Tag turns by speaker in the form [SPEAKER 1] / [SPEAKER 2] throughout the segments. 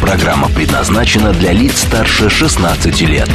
[SPEAKER 1] Программа предназначена для лиц старше 16 лет.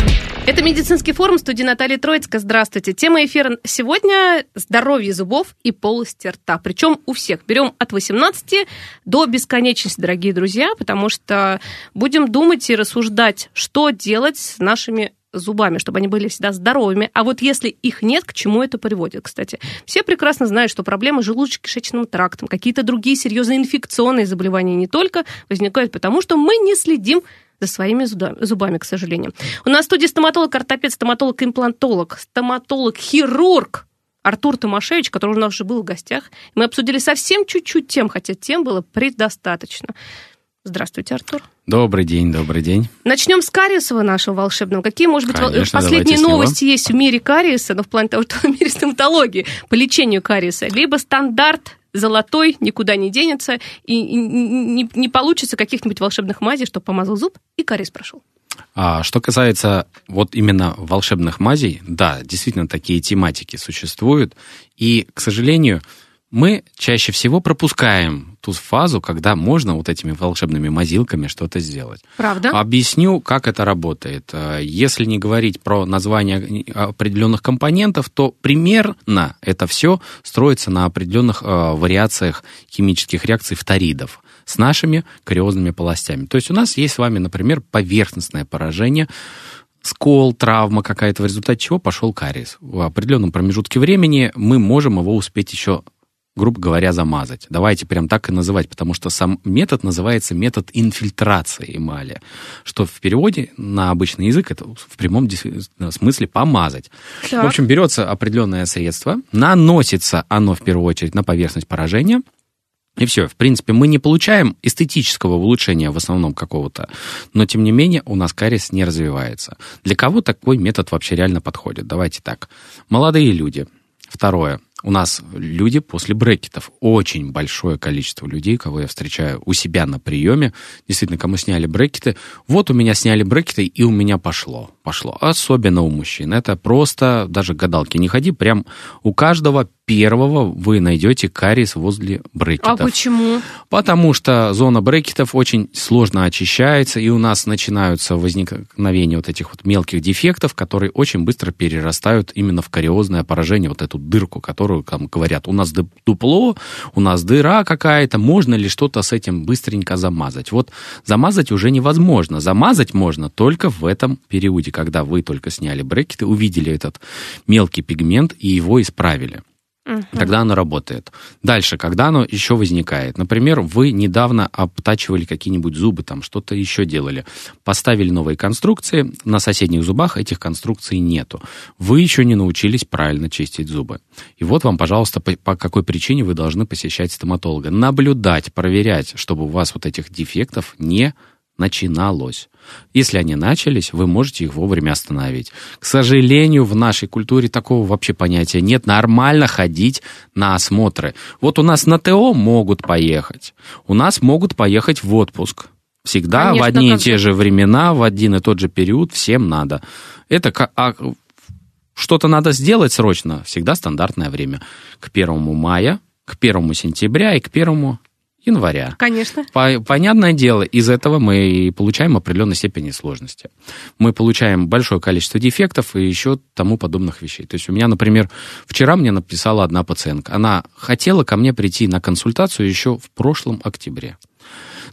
[SPEAKER 2] Это медицинский форум студии Натальи Троицкая. Здравствуйте. Тема эфира сегодня – здоровье зубов и полости рта. Причем у всех. Берем от 18 до бесконечности, дорогие друзья, потому что будем думать и рассуждать, что делать с нашими зубами, чтобы они были всегда здоровыми. А вот если их нет, к чему это приводит, кстати? Все прекрасно знают, что проблемы с желудочно-кишечным трактом, какие-то другие серьезные инфекционные заболевания не только возникают потому, что мы не следим за своими зубами, к сожалению. У нас в студии стоматолог, ортопед, стоматолог, имплантолог, стоматолог, хирург Артур Томашевич, который у нас уже был в гостях. Мы обсудили совсем чуть-чуть тем, хотя тем было предостаточно. Здравствуйте, Артур.
[SPEAKER 3] Добрый день, добрый день.
[SPEAKER 2] Начнем с кариеса нашего волшебного. Какие, может быть, Конечно, последние новости есть в мире кариеса, но в плане того, что в мире стоматологии по лечению кариеса? Либо стандарт золотой, никуда не денется, и не, не получится каких-нибудь волшебных мазей, чтобы помазал зуб, и кариес прошел.
[SPEAKER 3] А что касается вот именно волшебных мазей, да, действительно такие тематики существуют, и, к сожалению, мы чаще всего пропускаем ту фазу, когда можно вот этими волшебными мазилками что-то сделать.
[SPEAKER 2] Правда?
[SPEAKER 3] Объясню, как это работает. Э, если не говорить про название определенных компонентов, то примерно это все строится на определенных э, вариациях химических реакций фторидов с нашими кариозными полостями. То есть у нас есть с вами, например, поверхностное поражение, скол, травма какая-то, в результате чего пошел кариес. В определенном промежутке времени мы можем его успеть еще грубо говоря, замазать. Давайте прям так и называть, потому что сам метод называется метод инфильтрации эмали, что в переводе на обычный язык это в прямом смысле помазать. Так. В общем, берется определенное средство, наносится оно в первую очередь на поверхность поражения, и все. В принципе, мы не получаем эстетического улучшения в основном какого-то, но тем не менее у нас кариес не развивается. Для кого такой метод вообще реально подходит? Давайте так. Молодые люди. Второе у нас люди после брекетов. Очень большое количество людей, кого я встречаю у себя на приеме, действительно, кому сняли брекеты. Вот у меня сняли брекеты, и у меня пошло. Пошло. Особенно у мужчин. Это просто, даже гадалки не ходи, прям у каждого первого вы найдете кариес возле брекетов.
[SPEAKER 2] А почему?
[SPEAKER 3] Потому что зона брекетов очень сложно очищается, и у нас начинаются возникновения вот этих вот мелких дефектов, которые очень быстро перерастают именно в кариозное поражение, вот эту дырку, которую там говорят, у нас дупло, у нас дыра какая-то, можно ли что-то с этим быстренько замазать? Вот замазать уже невозможно. Замазать можно только в этом периоде, когда вы только сняли брекеты, увидели этот мелкий пигмент и его исправили. Угу. Тогда оно работает. Дальше, когда оно еще возникает. Например, вы недавно обтачивали какие-нибудь зубы, там что-то еще делали. Поставили новые конструкции, на соседних зубах этих конструкций нету. Вы еще не научились правильно чистить зубы. И вот вам, пожалуйста, по, по какой причине вы должны посещать стоматолога. Наблюдать, проверять, чтобы у вас вот этих дефектов не начиналось. Если они начались, вы можете их вовремя остановить. К сожалению, в нашей культуре такого вообще понятия нет. Нормально ходить на осмотры. Вот у нас на ТО могут поехать. У нас могут поехать в отпуск. Всегда Конечно, в одни и те же времена, в один и тот же период всем надо. Это как... А, что-то надо сделать срочно. Всегда стандартное время. К первому мая, к первому сентября и к первому января.
[SPEAKER 2] Конечно.
[SPEAKER 3] По, понятное дело, из этого мы получаем определенной степени сложности. Мы получаем большое количество дефектов и еще тому подобных вещей. То есть у меня, например, вчера мне написала одна пациентка. Она хотела ко мне прийти на консультацию еще в прошлом октябре.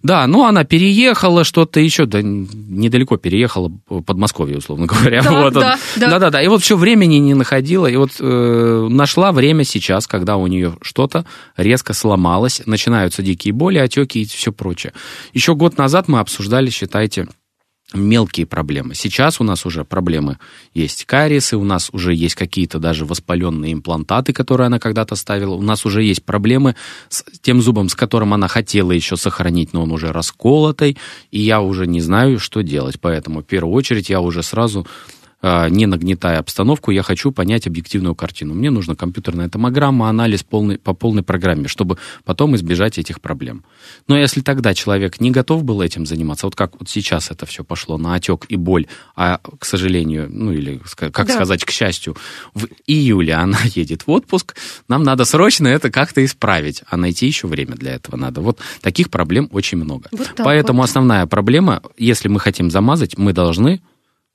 [SPEAKER 3] Да, ну она переехала, что-то еще, да, недалеко переехала, Подмосковье, условно говоря. Да, вот, да, да. да, да, да. И вот все времени не находила, и вот э, нашла время сейчас, когда у нее что-то резко сломалось, начинаются дикие боли, отеки и все прочее. Еще год назад мы обсуждали, считайте, мелкие проблемы. Сейчас у нас уже проблемы есть кариесы, у нас уже есть какие-то даже воспаленные имплантаты, которые она когда-то ставила. У нас уже есть проблемы с тем зубом, с которым она хотела еще сохранить, но он уже расколотый, и я уже не знаю, что делать. Поэтому в первую очередь я уже сразу не нагнетая обстановку, я хочу понять объективную картину. Мне нужна компьютерная томограмма, анализ полный, по полной программе, чтобы потом избежать этих проблем. Но если тогда человек не готов был этим заниматься, вот как вот сейчас это все пошло на отек и боль, а, к сожалению, ну или, как да. сказать, к счастью, в июле она едет в отпуск, нам надо срочно это как-то исправить, а найти еще время для этого надо. Вот таких проблем очень много. Вот Поэтому вот. основная проблема, если мы хотим замазать, мы должны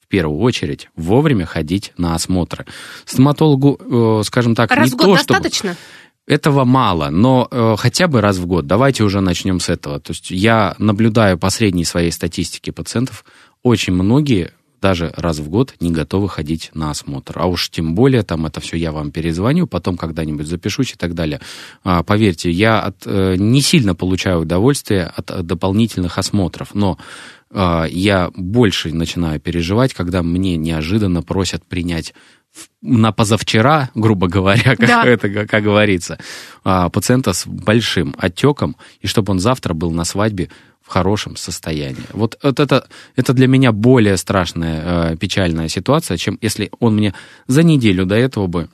[SPEAKER 3] в первую очередь вовремя ходить на осмотры. Стоматологу, э, скажем так,
[SPEAKER 2] Раз
[SPEAKER 3] не
[SPEAKER 2] в год
[SPEAKER 3] то,
[SPEAKER 2] достаточно?
[SPEAKER 3] Чтобы... Этого мало, но э, хотя бы раз в год. Давайте уже начнем с этого. То есть я наблюдаю по средней своей статистике пациентов, очень многие даже раз в год не готовы ходить на осмотр. А уж тем более, там это все я вам перезвоню, потом когда-нибудь запишусь и так далее. А, поверьте, я от, э, не сильно получаю удовольствие от, от дополнительных осмотров, но я больше начинаю переживать, когда мне неожиданно просят принять на позавчера, грубо говоря, как, да. это, как, как говорится, а, пациента с большим отеком, и чтобы он завтра был на свадьбе в хорошем состоянии. Вот, вот это, это для меня более страшная, э, печальная ситуация, чем если он мне за неделю до этого бы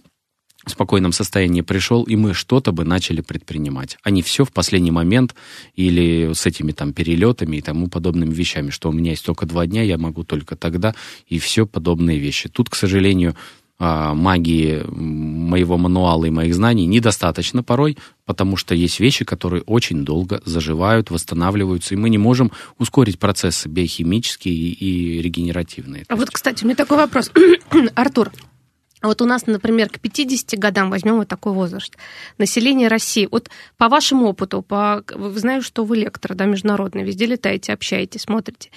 [SPEAKER 3] спокойном состоянии пришел, и мы что-то бы начали предпринимать, а не все в последний момент или с этими там перелетами и тому подобными вещами, что у меня есть только два дня, я могу только тогда, и все подобные вещи. Тут, к сожалению, а, магии моего мануала и моих знаний недостаточно порой, потому что есть вещи, которые очень долго заживают, восстанавливаются, и мы не можем ускорить процессы биохимические и регенеративные.
[SPEAKER 2] А вот, кстати, у меня такой вопрос. Артур, вот у нас, например, к 50 годам возьмем вот такой возраст. Население России. Вот по вашему опыту, по... знаете, что вы лектор, да, международный, везде летаете, общаетесь, смотрите.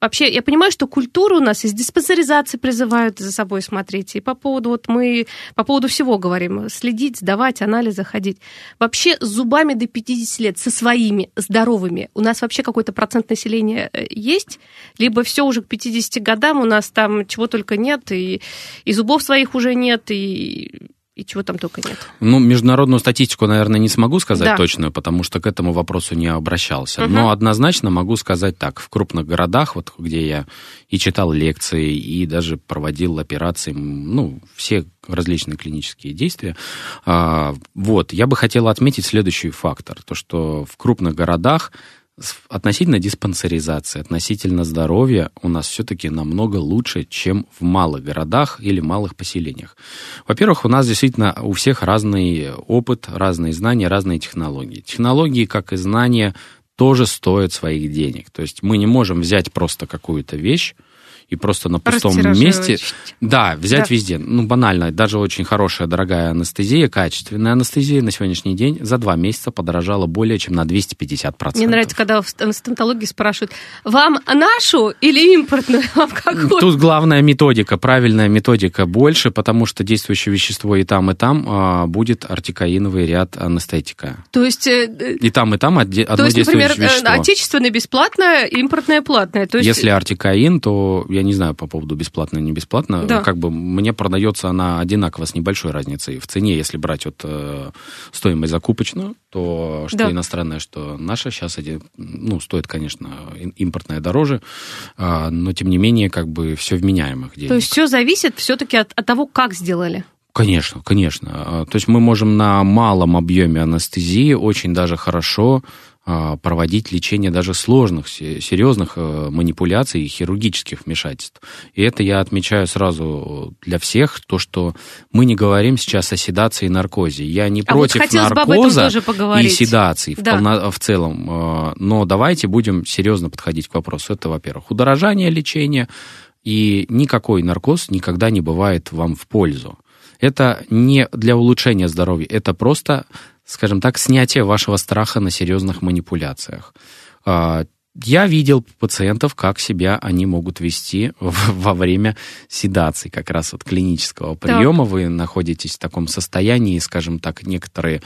[SPEAKER 2] Вообще, я понимаю, что культура у нас из диспансеризации призывают за собой смотреть. И по поводу, вот мы по поводу всего говорим, следить, сдавать, анализы ходить. Вообще, с зубами до 50 лет, со своими, здоровыми, у нас вообще какой-то процент населения э, есть? Либо все уже к 50 годам у нас там чего только нет, и, и зубов своих уже нет, и и чего там только нет.
[SPEAKER 3] Ну, международную статистику, наверное, не смогу сказать да. точную, потому что к этому вопросу не обращался. Угу. Но однозначно могу сказать так. В крупных городах, вот где я и читал лекции, и даже проводил операции, ну, все различные клинические действия. А, вот, я бы хотел отметить следующий фактор. То, что в крупных городах относительно диспансеризации, относительно здоровья у нас все-таки намного лучше, чем в малых городах или малых поселениях. Во-первых, у нас действительно у всех разный опыт, разные знания, разные технологии. Технологии, как и знания, тоже стоят своих денег. То есть мы не можем взять просто какую-то вещь, и просто на пустом месте... Да, взять да. везде. Ну, банально. Даже очень хорошая, дорогая анестезия, качественная анестезия на сегодняшний день за два месяца подорожала более чем на 250%.
[SPEAKER 2] Мне нравится, когда в стоматологии спрашивают, вам нашу или импортную? Вам какую?
[SPEAKER 3] Тут главная методика, правильная методика больше, потому что действующее вещество и там, и там а, будет артикаиновый ряд анестетика.
[SPEAKER 2] То есть... Э,
[SPEAKER 3] и там, и там одно То
[SPEAKER 2] есть, например, э, вещество. отечественное бесплатное, импортное платное. То есть...
[SPEAKER 3] Если артикаин, то я не знаю по поводу бесплатно не бесплатно. Да. Как бы мне продается она одинаково с небольшой разницей в цене, если брать вот э, стоимость закупочную, то что да. иностранное, что наша сейчас ну стоит, конечно, импортное дороже, э, но тем не менее как бы все вменяемых денег.
[SPEAKER 2] То есть все зависит все-таки от, от того, как сделали.
[SPEAKER 3] Конечно, конечно. А, то есть мы можем на малом объеме анестезии очень даже хорошо проводить лечение даже сложных, серьезных э, манипуляций и хирургических вмешательств. И это я отмечаю сразу для всех, то, что мы не говорим сейчас о седации и наркозе. Я не а против вот наркоза и седации да. в, полно, в целом, э, но давайте будем серьезно подходить к вопросу. Это, во-первых, удорожание лечения, и никакой наркоз никогда не бывает вам в пользу. Это не для улучшения здоровья, это просто скажем так, снятие вашего страха на серьезных манипуляциях. А, я видел пациентов, как себя они могут вести во время седации, как раз вот клинического приема. Так. Вы находитесь в таком состоянии, скажем так, некоторые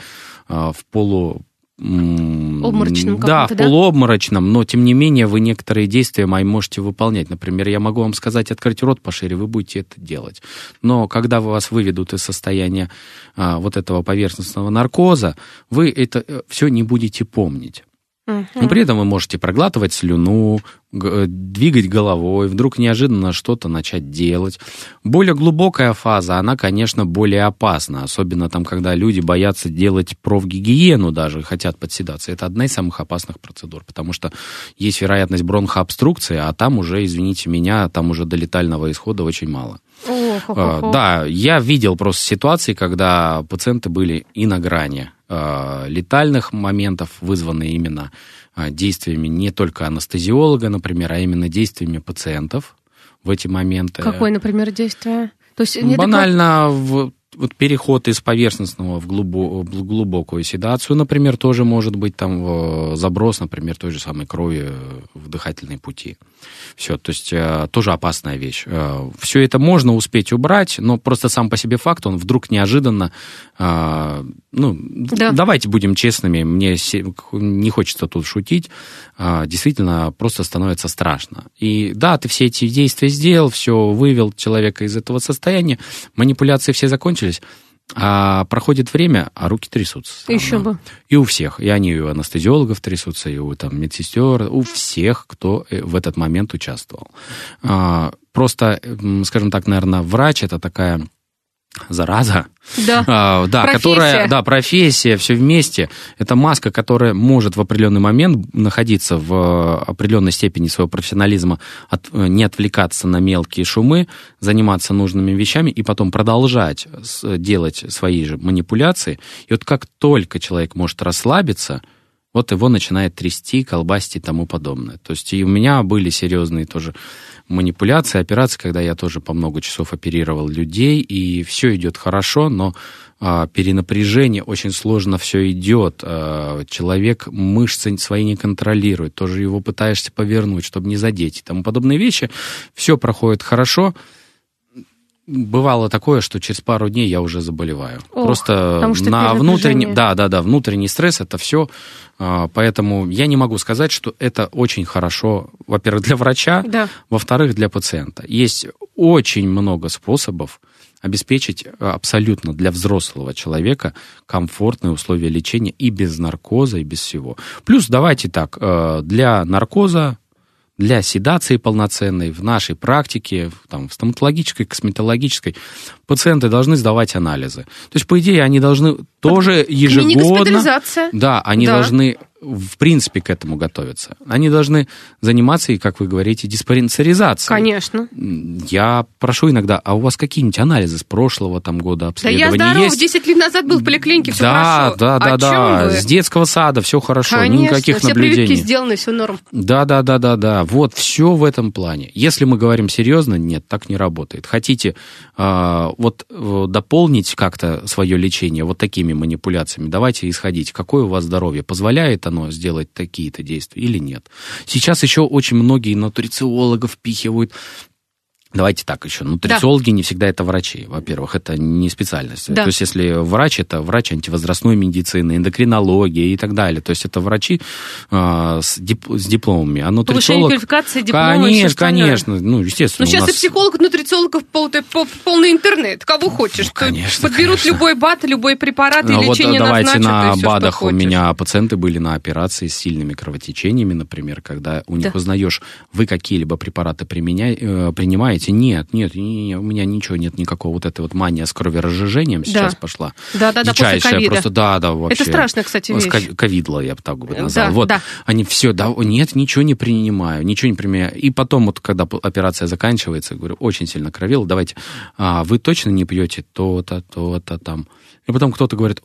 [SPEAKER 3] а, в полу
[SPEAKER 2] Обморочном
[SPEAKER 3] Да,
[SPEAKER 2] да?
[SPEAKER 3] полуобморочном, но тем не менее вы некоторые действия мои можете выполнять. Например, я могу вам сказать, открыть рот пошире, вы будете это делать. Но когда вас выведут из состояния а, вот этого поверхностного наркоза, вы это все не будете помнить. Но при этом вы можете проглатывать слюну, э, двигать головой, вдруг неожиданно что-то начать делать. Более глубокая фаза, она, конечно, более опасна, особенно там, когда люди боятся делать профгигиену даже, хотят подседаться. Это одна из самых опасных процедур, потому что есть вероятность бронхообструкции, а там уже, извините меня, там уже до летального исхода очень мало.
[SPEAKER 2] Ох, ох,
[SPEAKER 3] А,
[SPEAKER 2] ох, ох.
[SPEAKER 3] Да, я видел просто ситуации, когда пациенты были и на грани летальных моментов, вызванные именно а, действиями не только анестезиолога, например, а именно действиями пациентов в эти моменты.
[SPEAKER 2] Какое, например, действие? То есть
[SPEAKER 3] Банально в- вот переход из поверхностного в, глубо- в глубокую седацию, например, тоже может быть там э, заброс, например, той же самой крови э, в дыхательные пути. Все, то есть э, тоже опасная вещь. Все это можно успеть убрать, но просто сам по себе факт, он вдруг неожиданно, ну,
[SPEAKER 2] Да.
[SPEAKER 3] давайте будем честными, мне не хочется тут шутить, действительно просто становится страшно. И да, ты все эти действия сделал, все, вывел человека из этого состояния, манипуляции все закончились, а проходит время, а руки трясутся.
[SPEAKER 2] Еще бы.
[SPEAKER 3] И у всех. И они и у анестезиологов трясутся, и у там, медсестер, у всех, кто э, в этот момент участвовал. А, Просто, скажем так, наверное, врач это такая зараза,
[SPEAKER 2] Да.
[SPEAKER 3] а, да,
[SPEAKER 2] Профессия.
[SPEAKER 3] которая, да, профессия, все вместе. Это маска, которая может в определенный момент находиться в определенной степени своего профессионализма, от- э, не отвлекаться на мелкие шумы, заниматься нужными вещами и потом продолжать делать свои же манипуляции. И вот как только человек может расслабиться, вот его начинает трясти, колбасить и тому подобное. То есть и у меня были серьезные тоже манипуляции, операции, когда я тоже по много часов оперировал людей, и все идет хорошо, но а, перенапряжение очень сложно все идет. А, человек мышцы свои не контролирует, тоже его пытаешься повернуть, чтобы не задеть и тому подобные вещи. Все проходит хорошо. Бывало такое, что через пару дней я уже заболеваю.
[SPEAKER 2] Ох,
[SPEAKER 3] Просто на внутренний, да, да, да, внутренний стресс это все. Поэтому я не могу сказать, что это очень хорошо, во-первых, для врача,
[SPEAKER 2] Да.
[SPEAKER 3] во-вторых, для пациента. Есть очень много способов обеспечить э, абсолютно для взрослого человека комфортные условия лечения и без наркоза, и без всего. Плюс, давайте так, э, для наркоза, для седации полноценной в нашей практике, в- там, в стоматологической, косметологической, пациенты должны сдавать анализы. То есть, по идее, они должны тоже ежегодно... Да, они
[SPEAKER 2] Да.
[SPEAKER 3] должны в принципе к этому готовиться. Они должны заниматься, и, как вы говорите, диспансеризацией.
[SPEAKER 2] Конечно.
[SPEAKER 3] Я прошу иногда, а у вас какие-нибудь анализы с прошлого там года
[SPEAKER 2] Да
[SPEAKER 3] обследования
[SPEAKER 2] я здоров,
[SPEAKER 3] есть?
[SPEAKER 2] 10 лет назад был в поликлинике, все
[SPEAKER 3] да,
[SPEAKER 2] хорошо.
[SPEAKER 3] да, да,
[SPEAKER 2] О
[SPEAKER 3] да.
[SPEAKER 2] вы?
[SPEAKER 3] С детского сада все хорошо,
[SPEAKER 2] Конечно,
[SPEAKER 3] никаких
[SPEAKER 2] все
[SPEAKER 3] наблюдений.
[SPEAKER 2] прививки сделаны, все норм.
[SPEAKER 3] Да, да, да, да, да. Вот все в этом плане. Если мы говорим серьезно, нет, так не работает. Хотите а, вот э, дополнить как-то свое лечение вот такими манипуляциями, давайте исходить, какое у вас здоровье, позволяет оно сделать такие-то действия или нет. Сейчас еще очень многие нутрициологов впихивают Давайте так еще. Нутрициологи не всегда это врачи, во-первых, это не специальность.
[SPEAKER 2] Да.
[SPEAKER 3] То есть, если врач, это врач антивозрастной медицины, эндокринологии и так далее. То есть, это врачи а, с, дип- с дипломами. А
[SPEAKER 2] Повышение
[SPEAKER 3] нутрициолог...
[SPEAKER 2] квалификации, дипломы
[SPEAKER 3] Конечно,
[SPEAKER 2] остальное.
[SPEAKER 3] конечно. Ну, естественно,
[SPEAKER 2] Ну, сейчас
[SPEAKER 3] нас...
[SPEAKER 2] и психологов, нутрициологов пол- пол- полный интернет. Кого хочешь.
[SPEAKER 3] Ну, конечно,
[SPEAKER 2] Подберут
[SPEAKER 3] конечно.
[SPEAKER 2] любой бат, любой препарат, и
[SPEAKER 3] Ну, вот
[SPEAKER 2] лечение
[SPEAKER 3] давайте
[SPEAKER 2] назначат,
[SPEAKER 3] на БАДах у меня пациенты были на операции с сильными кровотечениями, например, когда у них
[SPEAKER 2] Да.
[SPEAKER 3] узнаешь, вы какие-либо препараты применяй- э, принимаете? Нет, нет, не- не- у меня ничего нет, никакого вот этой вот мания с кроверазжижением сейчас пошла.
[SPEAKER 2] Да-да-да, после
[SPEAKER 3] Дичайшая
[SPEAKER 2] ковида.
[SPEAKER 3] просто, да, да, вообще.
[SPEAKER 2] Это страшная, кстати, вещь.
[SPEAKER 3] ко- Ковидло, я бы так бы
[SPEAKER 2] Да,
[SPEAKER 3] назвал. вот,
[SPEAKER 2] да.
[SPEAKER 3] они все, да, нет, ничего не принимаю, ничего не применяю. И потом, вот, когда операция заканчивается, говорю, очень сильно кровило, давайте, а, вы точно не пьете то-то, то-то там. И потом кто-то говорит,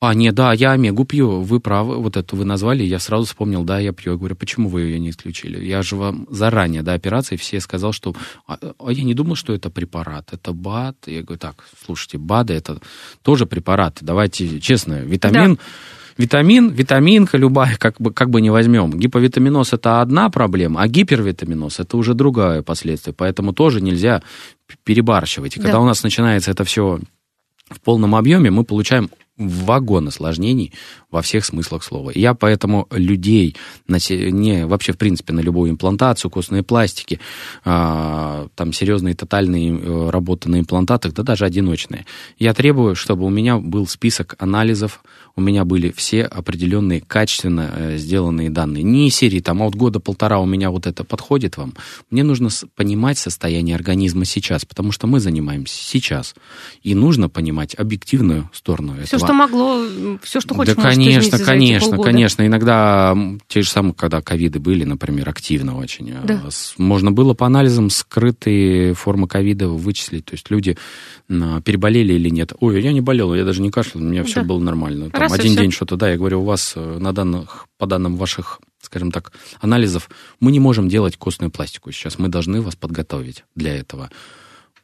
[SPEAKER 3] а, нет, да, я омегу пью, вы правы, вот эту вы назвали, я сразу вспомнил, да, я пью. Я говорю, почему вы ее не исключили? Я же вам заранее до операции все сказал, что... А, а я не думал, что это препарат, это БАД. Я говорю, так, слушайте, БАДы это тоже препараты, давайте честно, витамин... Витамин, витаминка любая, как бы, как бы не возьмем. Гиповитаминоз это одна проблема, а гипервитаминоз это уже другое последствие. Поэтому тоже нельзя перебарщивать. И
[SPEAKER 2] Да.
[SPEAKER 3] когда у нас начинается это все в полном объеме, мы получаем вагон осложнений во всех смыслах слова. Я поэтому людей, на, не, вообще, в принципе, на любую имплантацию, костные пластики, а, там серьезные тотальные э, работы на имплантатах, да даже одиночные, я требую, чтобы у меня был список анализов, у меня были все определенные качественно э, сделанные данные. Не серии, там, а вот года полтора у меня вот это подходит вам. Мне нужно понимать состояние организма сейчас, потому что мы занимаемся сейчас. И нужно понимать объективную сторону
[SPEAKER 2] все,
[SPEAKER 3] этого.
[SPEAKER 2] Что могло, все, что хочешь,
[SPEAKER 3] Да, конечно, конечно, конечно. Иногда те же самые, когда ковиды были, например, активно очень. э,
[SPEAKER 2] Да.
[SPEAKER 3] Можно было по анализам скрытые формы ковида вычислить. То есть люди м, переболели или нет. Ой, я не болел, я даже не кашлял, у меня все
[SPEAKER 2] Да.
[SPEAKER 3] было нормально. Там
[SPEAKER 2] Раз
[SPEAKER 3] один день что-то, да, я говорю, у вас э, на данных, по данным ваших, скажем так, анализов, мы не можем делать костную пластику сейчас. Мы должны вас подготовить для этого.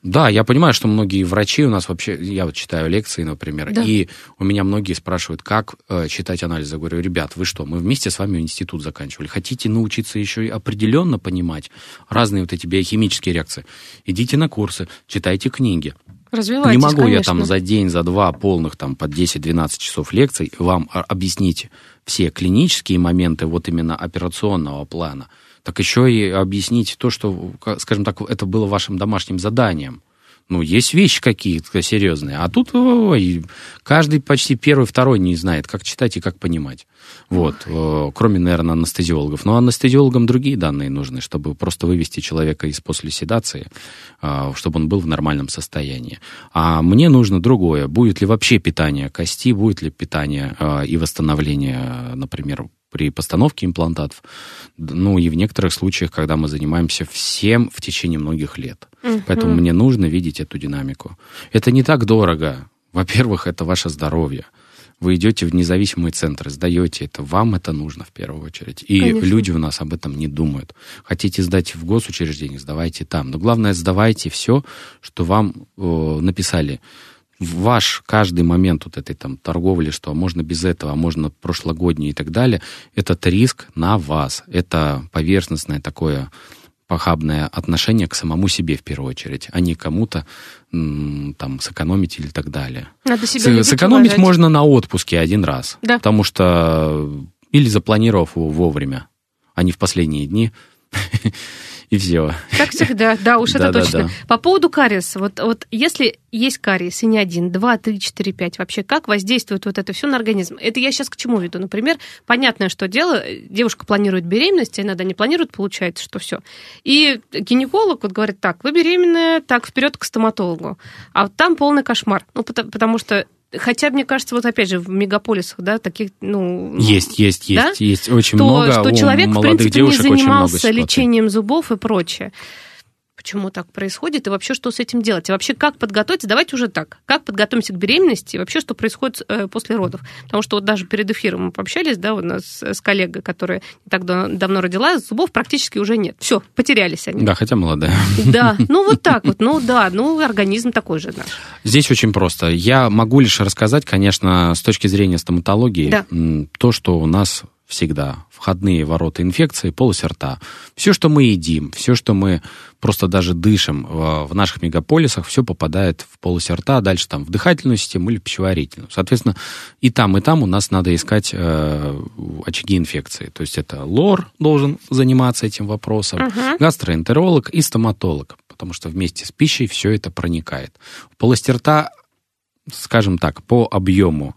[SPEAKER 3] Да, я понимаю, что многие врачи у нас вообще, я вот читаю лекции, например,
[SPEAKER 2] Да.
[SPEAKER 3] и у меня многие спрашивают, как э, читать анализы. Я говорю, ребят, вы что, мы вместе с вами институт заканчивали. Хотите научиться еще и определенно понимать разные вот эти биохимические реакции? Идите на курсы, читайте книги.
[SPEAKER 2] Развивайтесь,
[SPEAKER 3] Не могу я
[SPEAKER 2] конечно.
[SPEAKER 3] там за день, за два полных, там, по 10-12 часов лекций вам объяснить все клинические моменты вот именно операционного плана. Так еще и объяснить то, что, ка- скажем так, это было вашим домашним заданием. Ну, есть вещи какие-то серьезные, а тут ой, каждый почти первый, второй не знает, как читать и как понимать. Вот, э, кроме, наверное, анестезиологов. Но анестезиологам другие данные нужны, чтобы просто вывести человека из после седации, а, чтобы он был в нормальном состоянии. А мне нужно другое. Будет ли вообще питание кости, будет ли питание а, и восстановление, например, при постановке имплантатов, ну и в некоторых случаях, когда мы занимаемся всем в течение многих лет. Поэтому мне нужно видеть эту динамику. Это не так дорого. Во-первых, это ваше здоровье. Вы идете в независимые центры, сдаете это, вам это нужно в первую очередь. И
[SPEAKER 2] Конечно.
[SPEAKER 3] люди у нас об этом не думают. Хотите сдать в госучреждение, сдавайте там. Но главное, сдавайте все, что вам э, написали. Ваш каждый момент вот этой там торговли, что можно без этого, а можно прошлогоднее и так далее, этот риск на вас. Это поверхностное такое похабное отношение к самому себе в первую очередь, а не кому-то там сэкономить или так далее.
[SPEAKER 2] Надо себя
[SPEAKER 3] С- сэкономить
[SPEAKER 2] уважать.
[SPEAKER 3] можно на отпуске один раз.
[SPEAKER 2] Да.
[SPEAKER 3] Потому что или запланировав его вовремя, а не в последние дни. И все.
[SPEAKER 2] Так всегда, да, уж это точно. По поводу кариеса, вот, вот если есть кариес, и не один, два, три, четыре, пять, вообще как воздействует вот это все на организм? Это я сейчас к чему веду? Например, понятное, что дело, девушка планирует беременность, а иногда не планирует, получается, что все. И гинеколог вот говорит, так, вы беременная, так, вперед к стоматологу. А вот там полный кошмар. Ну, потому, потому что Хотя, мне кажется, вот опять же, в мегаполисах, да, таких, ну...
[SPEAKER 3] Есть, есть,
[SPEAKER 2] Да?
[SPEAKER 3] есть, есть очень
[SPEAKER 2] то,
[SPEAKER 3] много.
[SPEAKER 2] что
[SPEAKER 3] у
[SPEAKER 2] человек, в принципе, не занимался лечением зубов и прочее. Почему так происходит и вообще что с этим делать? И вообще как подготовиться? Давайте уже так. Как подготовимся к беременности и вообще что происходит э, после родов? Потому что вот даже перед эфиром мы пообщались, да, у нас с коллегой, которая не так да- давно родила, зубов практически уже нет. Все, потерялись они.
[SPEAKER 3] Да, хотя молодая.
[SPEAKER 2] Да, ну вот так вот, ну да, ну организм такой же наш.
[SPEAKER 3] Здесь очень просто. Я могу лишь рассказать, конечно, с точки зрения стоматологии,
[SPEAKER 2] Да.
[SPEAKER 3] то, что у нас всегда входные ворота инфекции, полость рта. Все, что мы едим, все, что мы просто даже дышим в, в наших мегаполисах, все попадает в полость рта, а дальше там в дыхательную систему или пищеварительную. Соответственно, и там, и там у нас надо искать э, очаги инфекции. То есть это лор должен заниматься этим вопросом, гастроэнтеролог и стоматолог, потому что вместе с пищей все это проникает. В полости рта скажем так, по объему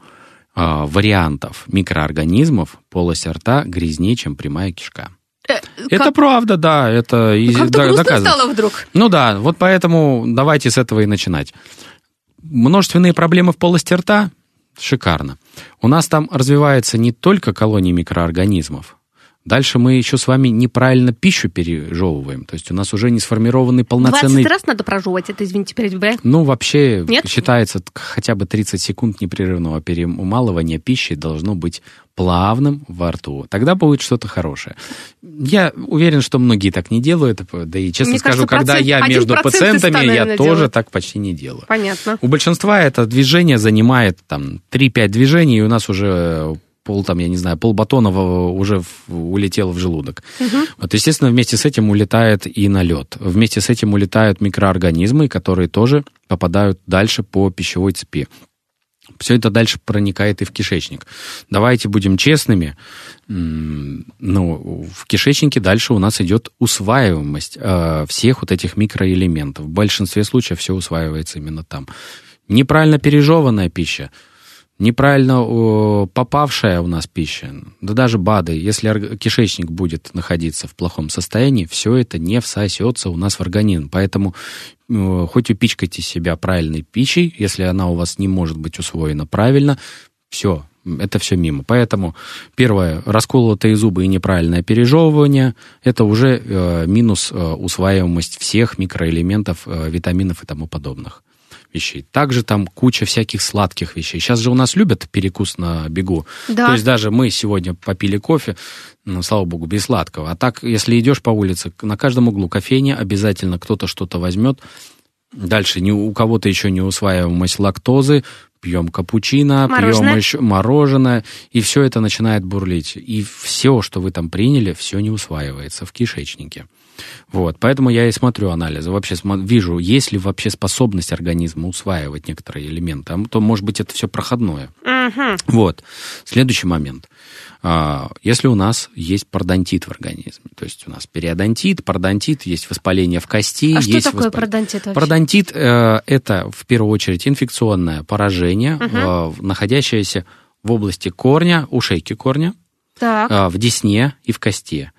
[SPEAKER 3] а, вариантов микроорганизмов полость рта грязнее, чем прямая кишка. Это
[SPEAKER 2] как,
[SPEAKER 3] правда, да, это и
[SPEAKER 2] как-то
[SPEAKER 3] да- доказано.
[SPEAKER 2] стало вдруг.
[SPEAKER 3] Ну да, вот поэтому давайте с этого и начинать. Множественные проблемы в полости рта шикарно. У нас там развивается не только колонии микроорганизмов. Дальше мы еще с вами неправильно пищу пережевываем. То есть у нас уже не сформированный
[SPEAKER 2] 20
[SPEAKER 3] полноценный
[SPEAKER 2] раз надо прожевывать это, извините, перебиваю.
[SPEAKER 3] ну, вообще,
[SPEAKER 2] Нет?
[SPEAKER 3] считается, хотя бы 30 секунд непрерывного перемалывания пищи должно быть плавным во рту. Тогда будет что-то хорошее. Я уверен, что многие так не делают. Да и честно
[SPEAKER 2] Мне
[SPEAKER 3] скажу,
[SPEAKER 2] кажется,
[SPEAKER 3] когда
[SPEAKER 2] процент-
[SPEAKER 3] я между пациентами, я
[SPEAKER 2] наверное,
[SPEAKER 3] тоже так почти не делаю.
[SPEAKER 2] Понятно.
[SPEAKER 3] У большинства это движение занимает там 3-5 движений, и у нас уже пол, там, я не знаю, пол батонова уже в- улетело в желудок. Вот, естественно, вместе с этим улетает и налет. Вместе с этим улетают микроорганизмы, которые тоже попадают дальше по пищевой цепи. все это дальше проникает и в кишечник. Давайте будем честными. Ну, в кишечнике дальше у нас идет усваиваемость э, всех вот этих микроэлементов. В большинстве случаев все усваивается именно там. Неправильно пережеванная пища неправильно попавшая у нас пища, да даже БАДы, если кишечник будет находиться в плохом состоянии, все это не всосется у нас в организм. Поэтому хоть упичкайте себя правильной пищей, если она у вас не может быть усвоена правильно, все, это все мимо. Поэтому первое, расколотые зубы и неправильное пережевывание, это уже э, минус э, усваиваемость всех микроэлементов, э, витаминов и тому подобных вещей. Также там куча всяких сладких вещей. Сейчас же у нас любят перекус на бегу. Да. То есть даже мы сегодня попили кофе, ну, слава богу, без сладкого. А так, если идешь по улице, на каждом углу кофейня, обязательно кто-то что-то возьмет. Дальше не, у кого-то еще не усваиваемость лактозы, пьем капучино, мороженое. пьем еще мороженое, и все это начинает бурлить. И все, что вы там приняли, все не усваивается в кишечнике. Вот, поэтому я и смотрю анализы, вообще вижу, есть ли вообще способность организма усваивать некоторые элементы, а то, может быть, это все проходное. Угу. Вот, следующий момент. А, если у нас есть пародонтит в организме, то есть у нас периодонтит, пародонтит, есть воспаление в кости.
[SPEAKER 2] А
[SPEAKER 3] есть
[SPEAKER 2] что такое воспал... пародонтит вообще?
[SPEAKER 3] Пародонтит э, это, в первую очередь, инфекционное поражение, угу. э, находящееся в области корня, у шейки корня, так. Э, в десне и в кости.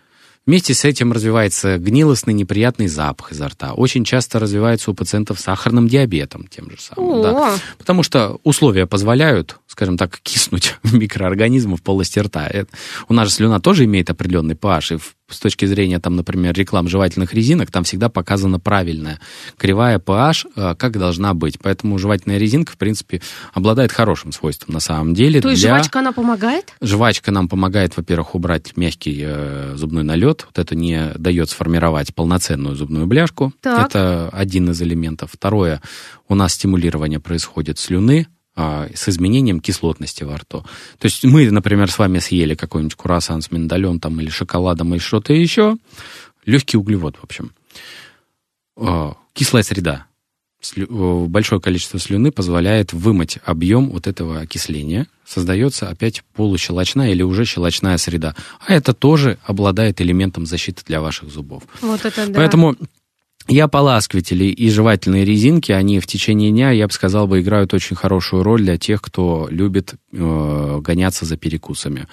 [SPEAKER 3] Вместе с этим развивается гнилостный неприятный запах изо рта. Очень часто развивается у пациентов с сахарным диабетом тем же самым. Да. Потому что условия позволяют, скажем так, киснуть микроорганизмы в полости рта. Это, у нас же слюна тоже имеет определенный pH, и в с точки зрения, там, например, реклам жевательных резинок, там всегда показана правильная кривая pH, э, как должна быть. Поэтому жевательная резинка, в принципе, обладает хорошим свойством на самом деле.
[SPEAKER 2] То есть для... жвачка, она помогает?
[SPEAKER 3] Жвачка нам помогает, во-первых, убрать мягкий э, зубной налет. Вот это не дает сформировать полноценную зубную бляшку. Так. Это один из элементов. Второе, у нас стимулирование происходит слюны, с изменением кислотности во рту. То есть мы, например, с вами съели какой-нибудь курасан с миндалем там, или шоколадом, или что-то еще. Легкий углевод, в общем. А, кислая среда. Большое количество слюны позволяет вымыть объем вот этого окисления. Создается опять полущелочная или уже щелочная среда. А это тоже обладает элементом защиты для ваших зубов.
[SPEAKER 2] Вот это да.
[SPEAKER 3] Поэтому я поласкиватели и жевательные резинки, они в течение дня, я бы сказал, бы, играют очень хорошую роль для тех, кто любит э, гоняться за перекусами.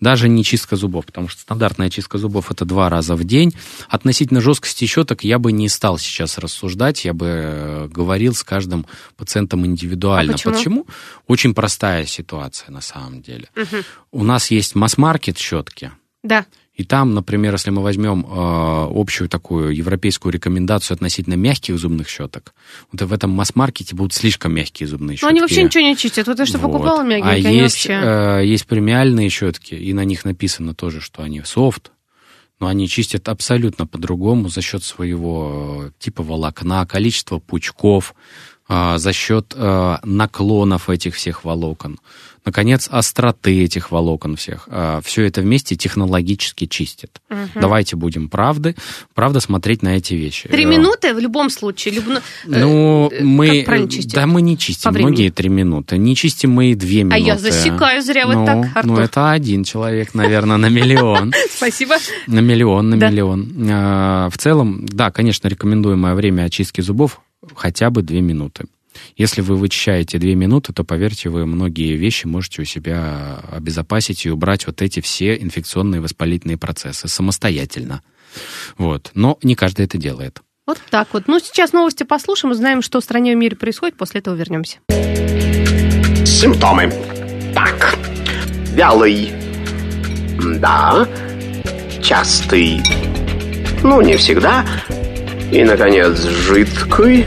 [SPEAKER 3] Даже не чистка зубов, потому что стандартная чистка зубов это два раза в день. Относительно жесткости щеток я бы не стал сейчас рассуждать, я бы э, говорил с каждым пациентом индивидуально. А
[SPEAKER 2] почему?
[SPEAKER 3] почему? Очень простая ситуация на самом деле. Угу. У нас есть масс-маркет щетки.
[SPEAKER 2] Да.
[SPEAKER 3] И там, например, если мы возьмем э, общую такую европейскую рекомендацию относительно мягких зубных щеток, вот в этом масс-маркете будут слишком мягкие зубные щетки.
[SPEAKER 2] Но они вообще ничего не чистят. Вот я что вот. покупала мягкие,
[SPEAKER 3] а есть,
[SPEAKER 2] вообще...
[SPEAKER 3] э, есть премиальные щетки, и на них написано тоже, что они софт, но они чистят абсолютно по-другому за счет своего э, типа волокна, количества пучков, э, за счет э, наклонов этих всех волокон наконец, остроты этих волокон всех. А, Все это вместе технологически чистит. Угу. Давайте будем правды, правда смотреть на эти вещи.
[SPEAKER 2] Три э, минуты в любом случае? Люб... Ну,
[SPEAKER 3] ну э, мы... Да, мы не чистим. Многие три минуты. Не чистим мы и две минуты. А
[SPEAKER 2] я засекаю зря
[SPEAKER 3] ну,
[SPEAKER 2] вот так, ну,
[SPEAKER 3] Артур. Ну, это один человек, наверное, на миллион.
[SPEAKER 2] Спасибо.
[SPEAKER 3] На миллион, на миллион. А, в целом, да, конечно, рекомендуемое время очистки зубов хотя бы две минуты. Если вы вычищаете две минуты, то, поверьте, вы многие вещи можете у себя обезопасить и убрать вот эти все инфекционные воспалительные процессы самостоятельно. Вот. Но не каждый это делает.
[SPEAKER 2] Вот так вот. Ну, сейчас новости послушаем, узнаем, что в стране и в мире происходит, после этого вернемся.
[SPEAKER 4] Симптомы. Так, вялый. Да. Частый. Ну, не всегда. И, наконец, жидкий.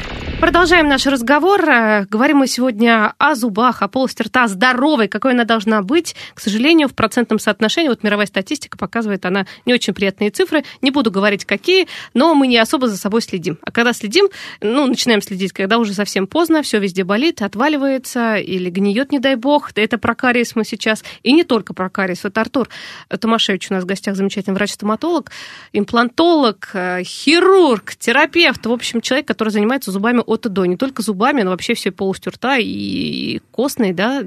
[SPEAKER 2] Продолжаем наш разговор. Э, говорим мы сегодня о зубах, о полости рта здоровой, какой она должна быть. К сожалению, в процентном соотношении, вот мировая статистика показывает, она не очень приятные цифры. Не буду говорить, какие, но мы не особо за собой следим. А когда следим, ну, начинаем следить, когда уже совсем поздно, все везде болит, отваливается или гниет, не дай бог. Это про кариес мы сейчас. И не только про кариес. Вот Артур Томашевич у нас в гостях замечательный врач-стоматолог, имплантолог, э, хирург, терапевт. В общем, человек, который занимается зубами от и до, не только зубами, но вообще все полностью рта и костной, да,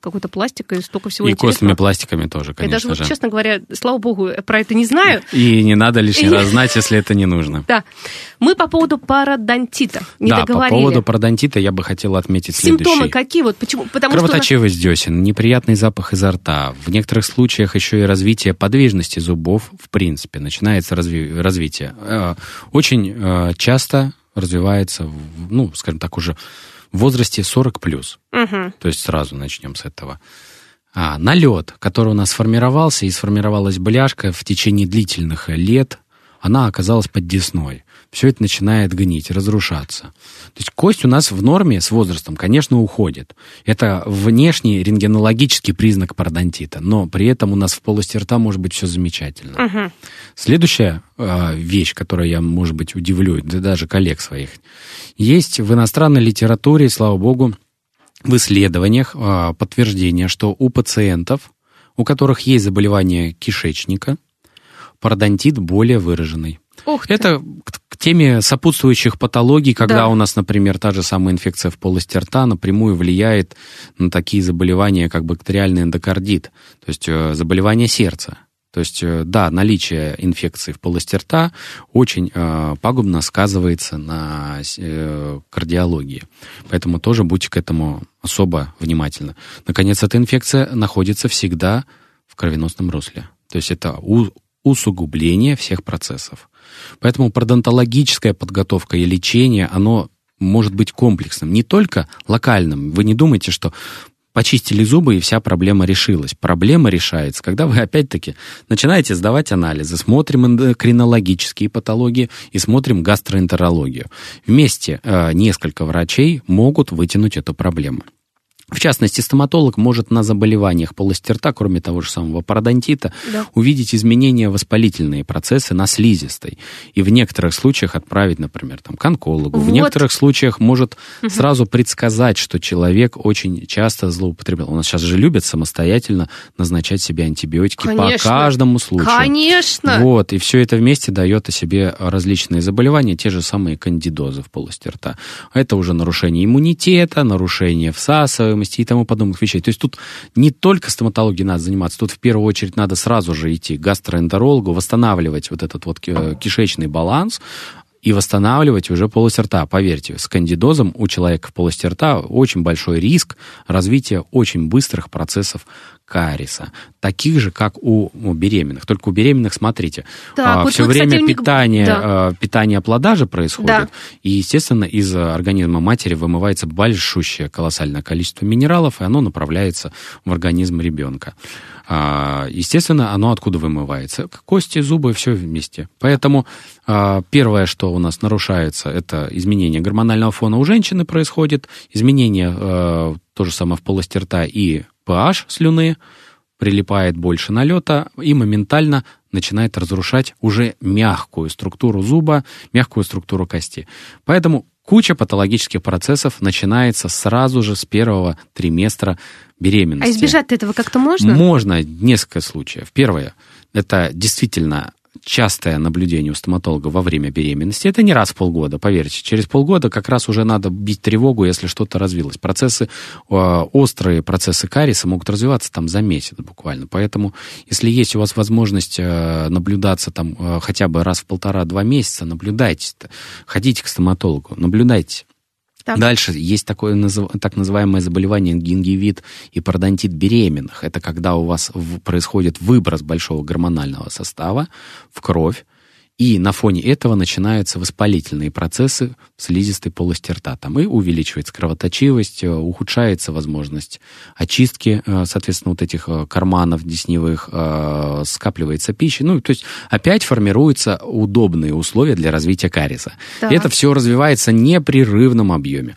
[SPEAKER 2] какой-то пластик и столько всего
[SPEAKER 3] И костными пластиками тоже, конечно
[SPEAKER 2] даже,
[SPEAKER 3] же.
[SPEAKER 2] вот, честно говоря, слава богу, про это не знаю.
[SPEAKER 3] И не надо лишний раз знать, если это не нужно.
[SPEAKER 2] Да. Мы по поводу пародонтита не
[SPEAKER 3] да,
[SPEAKER 2] договорили.
[SPEAKER 3] по поводу пародонтита я бы хотел отметить
[SPEAKER 2] Симптомы
[SPEAKER 3] следующее.
[SPEAKER 2] какие? Вот почему? Потому
[SPEAKER 3] Кровоточивость десен, неприятный запах изо рта. В некоторых случаях еще и развитие подвижности зубов, в принципе, начинается разви- развитие. Э, Очень э, часто развивается, ну, скажем так, уже в возрасте 40 плюс.
[SPEAKER 2] Мгм.
[SPEAKER 3] То есть сразу начнем с этого. А, налет, который у нас сформировался, и сформировалась бляшка в течение длительных лет, она оказалась под десной. Все это начинает гнить, разрушаться. То есть кость у нас в норме с возрастом, конечно, уходит. Это внешний рентгенологический признак пародонтита, но при этом у нас в полости рта может быть все замечательно.
[SPEAKER 2] Мгм.
[SPEAKER 3] Следующая э, вещь, которой я, может быть, удивлю, да даже коллег своих, есть в иностранной литературе, слава богу, в исследованиях э, подтверждение, что у пациентов, у которых есть заболевание кишечника, пародонтит более выраженный.
[SPEAKER 2] Ух ты.
[SPEAKER 3] Это теме сопутствующих патологий, когда
[SPEAKER 2] Да.
[SPEAKER 3] у нас, например, та же самая инфекция в полости рта напрямую влияет на такие заболевания, как бактериальный эндокардит, то есть э, заболевание сердца. То есть, э, да, наличие инфекции в полости рта очень э, пагубно сказывается на э, кардиологии. Поэтому тоже будьте к этому особо внимательны. Наконец, эта инфекция находится всегда в кровеносном русле. То есть это у- усугубление всех процессов. Поэтому пародонтологическая подготовка и лечение, оно может быть комплексным, не только локальным. Вы не думайте, что почистили зубы и вся проблема решилась. Проблема решается, когда вы опять-таки начинаете сдавать анализы, смотрим эндокринологические патологии и смотрим гастроэнтерологию. Вместе э, несколько врачей могут вытянуть эту проблему. В частности, стоматолог может на заболеваниях полости рта, кроме того же самого пародонтита,
[SPEAKER 2] Да.
[SPEAKER 3] увидеть изменения воспалительные процессы на слизистой. И в некоторых случаях отправить, например, там, к онкологу. В
[SPEAKER 2] Вот.
[SPEAKER 3] некоторых случаях может сразу предсказать, что человек очень часто злоупотреблял. У нас сейчас же любят самостоятельно назначать себе антибиотики по
[SPEAKER 2] Конечно.
[SPEAKER 3] каждому случаю.
[SPEAKER 2] Конечно.
[SPEAKER 3] Вот, и все это вместе дает о себе различные заболевания, те же самые кандидозы в полости рта. Это уже нарушение иммунитета, нарушение всасываемости и тому подобных вещей. То есть тут не только стоматологией надо заниматься, тут в первую очередь надо сразу же идти к гастроэнтерологу, восстанавливать вот этот вот ки- кишечный баланс, и восстанавливать уже полость рта. Поверьте, с кандидозом у человека в полости рта очень большой риск развития очень быстрых процессов кариеса. Таких же, как у, у беременных. Только у беременных, смотрите,
[SPEAKER 2] Так, вот
[SPEAKER 3] все
[SPEAKER 2] вы,
[SPEAKER 3] время
[SPEAKER 2] кстати, не-
[SPEAKER 3] питание,
[SPEAKER 2] да.
[SPEAKER 3] а, питание плода же происходит.
[SPEAKER 2] Да.
[SPEAKER 3] И, естественно, из а, организма матери вымывается большущее колоссальное количество минералов, и оно направляется в организм ребенка. А, Естественно, оно откуда вымывается? Кости, зубы, все вместе. Поэтому а, первое, что у нас нарушается, это изменение гормонального фона у женщины происходит, изменение э, то же самое в полости рта и pH слюны, прилипает больше налета и моментально начинает разрушать уже мягкую структуру зуба, мягкую структуру кости. Поэтому куча патологических процессов начинается сразу же с первого триместра беременности.
[SPEAKER 2] А избежать этого как-то можно?
[SPEAKER 3] Можно несколько случаев. Первое, это действительно частое наблюдение у стоматолога во время беременности. Это не раз в полгода, поверьте. Через полгода как раз уже надо бить тревогу, если что-то развилось. Процессы, э, острые процессы кариеса могут развиваться там за месяц буквально. Поэтому, если есть у вас возможность э, наблюдаться там э, хотя бы раз в полтора-два месяца, наблюдайте. Ходите к стоматологу, наблюдайте.
[SPEAKER 2] Так.
[SPEAKER 3] Дальше есть такое так называемое заболевание гингивит и пародонтит беременных. Это когда у вас происходит выброс большого гормонального состава в кровь, И на фоне этого начинаются воспалительные процессы в слизистой полости рта. Там и увеличивается кровоточивость, э, ухудшается возможность очистки, э, соответственно, вот этих э, карманов десневых, скапливается пища. Ну, то есть опять формируются удобные условия для развития кариеса.
[SPEAKER 2] Так.
[SPEAKER 3] И это все развивается в непрерывном объеме.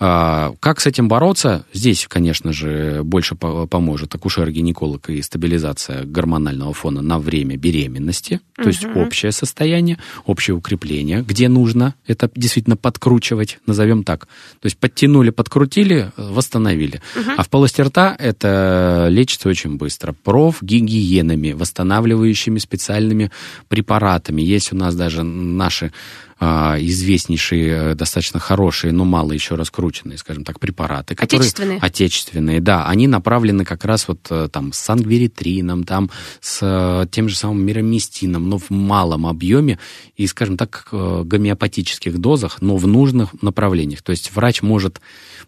[SPEAKER 3] А, как с этим бороться? Здесь, конечно же, больше поможет акушер-гинеколог и стабилизация гормонального фона на время беременности, то есть общее состояние, общее укрепление, где нужно это действительно подкручивать, назовем так. То есть подтянули, подкрутили, восстановили. А в полости рта это лечится очень быстро. Профгигиенами, восстанавливающими специальными препаратами. Есть у нас даже наши а, известнейшие, э, достаточно хорошие, но мало еще раскрученные, скажем так, препараты.
[SPEAKER 2] Которые, отечественные?
[SPEAKER 3] Отечественные, да. Они направлены как раз вот э, там с ангверитрином, там с э, тем же самым мироместином, но в малом объеме и, скажем так, гомеопатических дозах, но в нужных направлениях. То есть врач может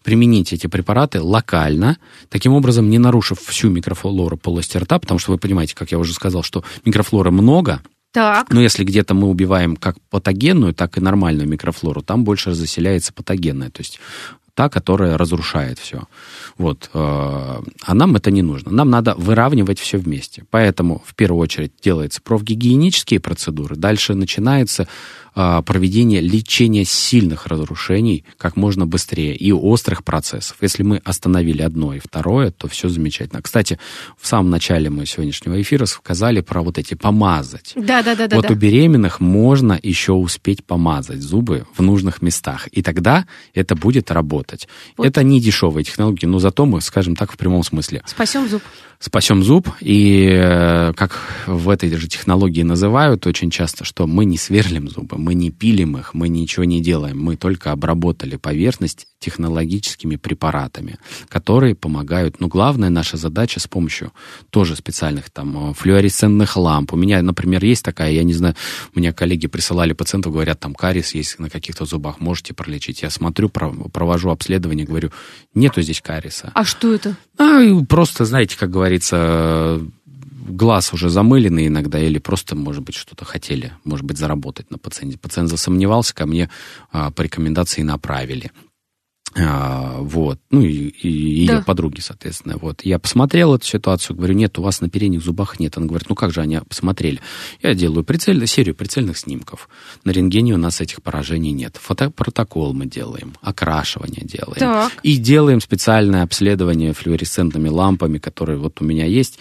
[SPEAKER 3] применить эти препараты локально, таким образом не нарушив всю микрофлору полости рта, потому что вы понимаете, как я уже сказал, что микрофлоры много,
[SPEAKER 2] так.
[SPEAKER 3] Но если где-то мы убиваем как патогенную, так и нормальную микрофлору, там больше заселяется патогенная, то есть та, которая разрушает все. Вот. Э, а нам это не нужно. Нам надо выравнивать все вместе. Поэтому в первую очередь делается профгигиенические процедуры. Дальше начинается а, проведение лечения сильных разрушений как можно быстрее и острых процессов. Если мы остановили одно и второе, то все замечательно. Кстати, в самом начале мы сегодняшнего эфира сказали про вот эти помазать.
[SPEAKER 2] Да, да, да.
[SPEAKER 3] Вот
[SPEAKER 2] да,
[SPEAKER 3] у беременных можно еще успеть помазать зубы в нужных местах, и тогда это будет работать. Вот. Это не дешевые технологии, но зато мы, скажем так, в прямом смысле.
[SPEAKER 2] Спасем зуб
[SPEAKER 3] спасем зуб. И э, как в этой же технологии называют очень часто, что мы не сверлим зубы, мы не пилим их, мы ничего не делаем. Мы только обработали поверхность технологическими препаратами, которые помогают. Но главная наша задача с помощью тоже специальных там э, флуоресцентных ламп. У меня, например, есть такая, я не знаю, у меня коллеги присылали пациентов, говорят, там кариес есть на каких-то зубах, можете пролечить. Я смотрю, провожу обследование, говорю, нету здесь кариеса.
[SPEAKER 2] А что это?
[SPEAKER 3] А, просто, знаете, как говорится, глаз уже замыленный иногда, или просто, может быть, что-то хотели, может быть, заработать на пациенте. Пациент засомневался, ко мне а, по рекомендации направили. А, вот, ну и, и ее да. подруги, соответственно. Вот. Я посмотрел эту ситуацию, говорю, нет, у вас на передних зубах нет. Она говорит, ну как же они посмотрели? Я делаю прицель, серию прицельных снимков. На рентгене у нас этих поражений нет. Фотопротокол мы делаем, окрашивание делаем.
[SPEAKER 2] Так.
[SPEAKER 3] И делаем специальное обследование флуоресцентными лампами, которые вот у меня есть.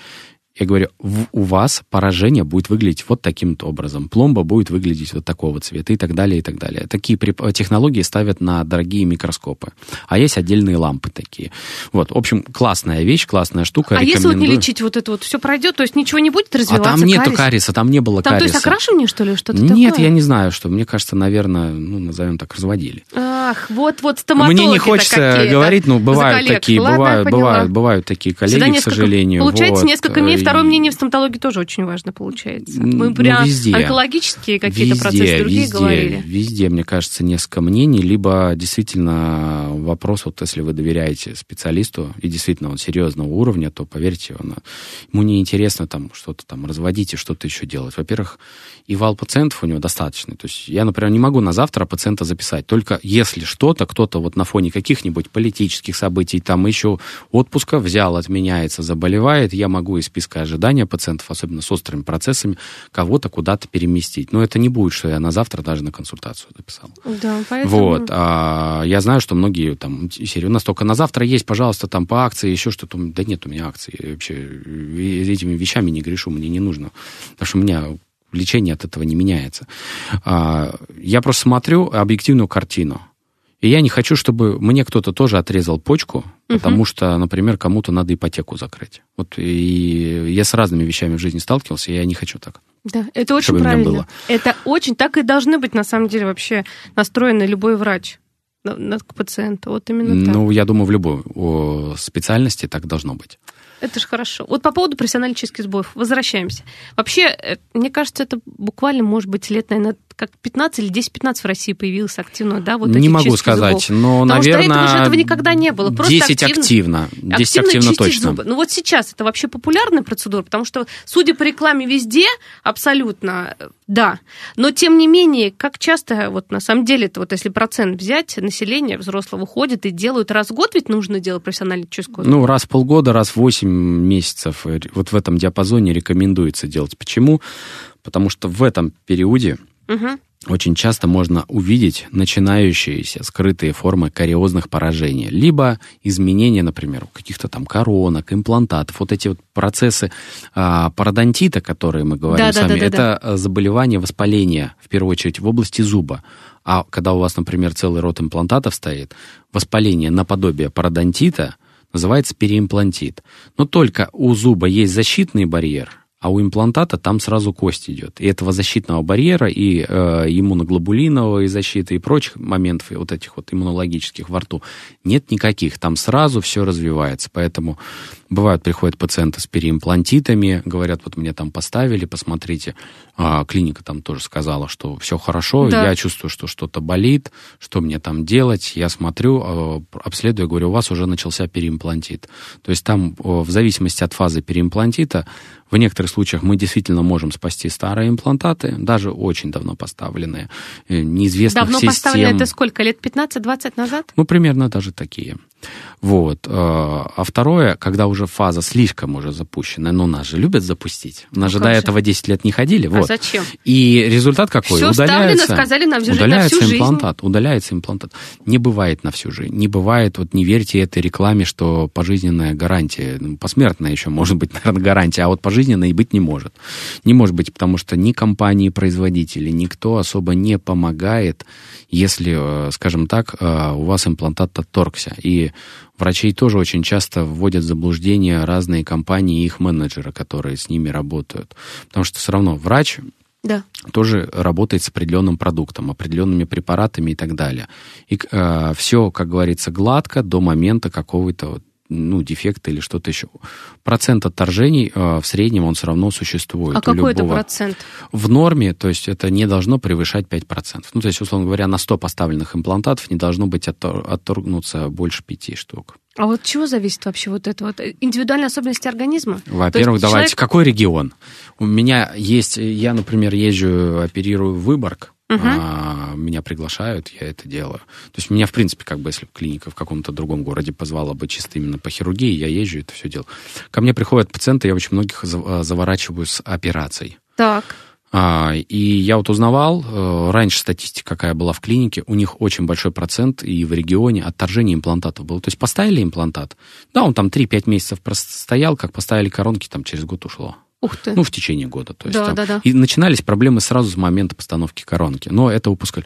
[SPEAKER 3] Я говорю, у вас поражение будет выглядеть вот таким-то образом, пломба будет выглядеть вот такого цвета и так далее, и так далее. Такие технологии ставят на дорогие микроскопы. А есть отдельные лампы такие. Вот, в общем, классная вещь, классная штука.
[SPEAKER 2] А если вот не лечить вот это вот, все пройдет, то есть ничего не будет развиваться?
[SPEAKER 3] А там нету кариеса, кариеса там не было
[SPEAKER 2] там,
[SPEAKER 3] кариеса.
[SPEAKER 2] то есть окрашивание, что ли, что-то
[SPEAKER 3] Нет,
[SPEAKER 2] такое?
[SPEAKER 3] я не знаю, что. Мне кажется, наверное, ну, назовем так, разводили.
[SPEAKER 2] Ах, вот-вот стоматологи
[SPEAKER 3] Мне не хочется говорить, но бывают такие, Ладно, бывают, бывают, бывают такие коллеги, к сожалению.
[SPEAKER 2] Получается,
[SPEAKER 3] вот.
[SPEAKER 2] несколько мнений, второе мнение в стоматологии тоже очень важно получается. Мы ну, прям везде. онкологические какие-то процессы другие
[SPEAKER 3] везде,
[SPEAKER 2] говорили.
[SPEAKER 3] Везде, мне кажется, несколько мнений, либо действительно вопрос, вот если вы доверяете специалисту, и действительно он серьезного уровня, то поверьте, он, ему не интересно там что-то там разводить и что-то еще делать. Во-первых, и вал пациентов у него достаточный. То есть я, например, не могу на завтра пациента записать, только если что-то, кто-то вот на фоне каких-нибудь политических событий, там еще отпуска взял, отменяется, заболевает, я могу из списка ожидания пациента пациентов, особенно с острыми процессами, кого-то куда-то переместить. Но это не будет, что я на завтра даже на консультацию записал.
[SPEAKER 2] Да, поэтому...
[SPEAKER 3] Вот. А, я знаю, что многие там, серии, у нас только на завтра есть, пожалуйста, там по акции, еще что-то. Да нет у меня акций. Я вообще этими вещами не грешу, мне не нужно. Потому что у меня лечение от этого не меняется. А, я просто смотрю объективную картину. И я не хочу, чтобы мне кто-то тоже отрезал почку, угу. потому что, например, кому-то надо ипотеку закрыть. Вот и я с разными вещами в жизни сталкивался, и я не хочу так.
[SPEAKER 2] Да, это очень правильно. Было. Это очень так и должны быть на самом деле вообще настроены любой врач к пациенту. Вот именно так.
[SPEAKER 3] Ну, я думаю, в любой специальности так должно быть.
[SPEAKER 2] Это же хорошо. Вот по поводу профессиональной чистки сбоев. Возвращаемся. Вообще, э, мне кажется, это буквально, может быть, лет, наверное, как 15 или 10-15 в России появилось активно, да, вот
[SPEAKER 3] Не могу сказать,
[SPEAKER 2] зубов.
[SPEAKER 3] но,
[SPEAKER 2] Потому
[SPEAKER 3] наверное...
[SPEAKER 2] что до этого же этого никогда не было. Просто
[SPEAKER 3] 10
[SPEAKER 2] активно-
[SPEAKER 3] активно. 10 активно,
[SPEAKER 2] чистить
[SPEAKER 3] точно.
[SPEAKER 2] зубы. Ну вот сейчас это вообще популярная процедура, потому что, судя по рекламе везде, абсолютно, э, да. Но тем не менее, как часто, вот на самом деле, это вот если процент взять, население взрослого ходит и делают раз в год, ведь нужно делать профессиональную чистку.
[SPEAKER 3] Ну, раз в полгода, раз в 8 месяцев. э, Вот в этом диапазоне рекомендуется делать. Почему? Потому что в этом периоде
[SPEAKER 2] Мгм.
[SPEAKER 3] очень часто можно увидеть начинающиеся скрытые формы кариозных поражений, либо изменения, например, каких-то там коронок, имплантатов. Вот эти вот процессы а, пародонтита, которые мы говорим
[SPEAKER 2] Да,
[SPEAKER 3] с
[SPEAKER 2] да,
[SPEAKER 3] вами,
[SPEAKER 2] да, да,
[SPEAKER 3] это а, заболевание воспаления, в первую очередь, в области зуба. А когда у вас, например, целый рот имплантатов стоит, воспаление наподобие пародонтита называется переимплантит. Но только у зуба есть защитный барьер, а у имплантата там сразу кость идет. И этого защитного барьера и э, иммуноглобулиновой защиты и прочих моментов, и вот этих вот иммунологических во рту, нет никаких. Там сразу все развивается. Поэтому бывают, приходят пациенты с переимплантитами, говорят, вот мне там поставили, посмотрите. А, клиника там тоже сказала, что все хорошо,
[SPEAKER 2] Да.
[SPEAKER 3] я чувствую, что что-то болит, что мне там делать. Я смотрю, э, обследую, говорю, у вас уже начался переимплантит. То есть там в зависимости от фазы переимплантита в некоторых случаях мы действительно можем спасти старые имплантаты, даже очень давно поставленные, э, неизвестных
[SPEAKER 2] Давно
[SPEAKER 3] систем.
[SPEAKER 2] поставлено это сколько? Лет 15-20 назад?
[SPEAKER 3] Ну, примерно даже такие. Вот. э, А второе, когда уже фаза слишком уже запущена, ну, нас же любят запустить. Нас же
[SPEAKER 2] Ну, как
[SPEAKER 3] до
[SPEAKER 2] же.
[SPEAKER 3] этого 10 лет не ходили.
[SPEAKER 2] А
[SPEAKER 3] Вот.
[SPEAKER 2] зачем?
[SPEAKER 3] И результат какой?
[SPEAKER 2] Всё
[SPEAKER 3] удаляется,
[SPEAKER 2] вставлено, сказали нам, жить на
[SPEAKER 3] удаляется
[SPEAKER 2] всю жизнь.
[SPEAKER 3] имплантат, удаляется имплантат. Не бывает на всю жизнь. Не бывает, вот не верьте этой рекламе, что пожизненная гарантия, ну, посмертная еще может быть, наверное, гарантия, а вот пожизненной быть не может. Не может быть, потому что ни компании-производители, никто особо не помогает, если, э, скажем так, э, у вас имплантат отторгся. И врачей тоже очень часто вводят в заблуждение разные компании и их менеджеры, которые с ними работают. Потому что все равно врач
[SPEAKER 2] Да.
[SPEAKER 3] тоже работает с определенным продуктом, определенными препаратами и так далее. И все, как говорится, гладко до момента какого-то вот, ну, дефекта или что-то еще. Процент отторжений э, в среднем он все равно существует.
[SPEAKER 2] А какой это
[SPEAKER 3] любого.
[SPEAKER 2] процент?
[SPEAKER 3] В норме, то есть это не должно превышать 5%. Ну, то есть, условно говоря, на 100 поставленных имплантатов не должно быть оттор- отторгнуться больше 5 штук.
[SPEAKER 2] А вот от чего зависит вообще вот это вот? Индивидуальные особенности организма?
[SPEAKER 3] Во-первых, давайте,
[SPEAKER 2] человек-
[SPEAKER 3] какой регион? У меня есть, я, например, езжу, оперирую в Выборг,
[SPEAKER 2] Мгм.
[SPEAKER 3] а, меня приглашают, я это делаю. То есть меня, в принципе, как бы, если бы клиника в каком-то другом городе позвала бы чисто именно по хирургии, я езжу, это все делаю. Ко мне приходят пациенты, я очень многих а, заворачиваю с операцией.
[SPEAKER 2] Так.
[SPEAKER 3] А, и я вот узнавал, э, раньше статистика какая была в клинике, у них очень большой процент и в регионе отторжение имплантатов было. То есть поставили имплантат, да, он там 3-5 месяцев простоял, как поставили коронки, там через год ушло.
[SPEAKER 2] Ух ты.
[SPEAKER 3] Ну, в течение года. То есть,
[SPEAKER 2] Да,
[SPEAKER 3] там.
[SPEAKER 2] да, да.
[SPEAKER 3] И начинались проблемы сразу с момента постановки коронки. Но это упускали.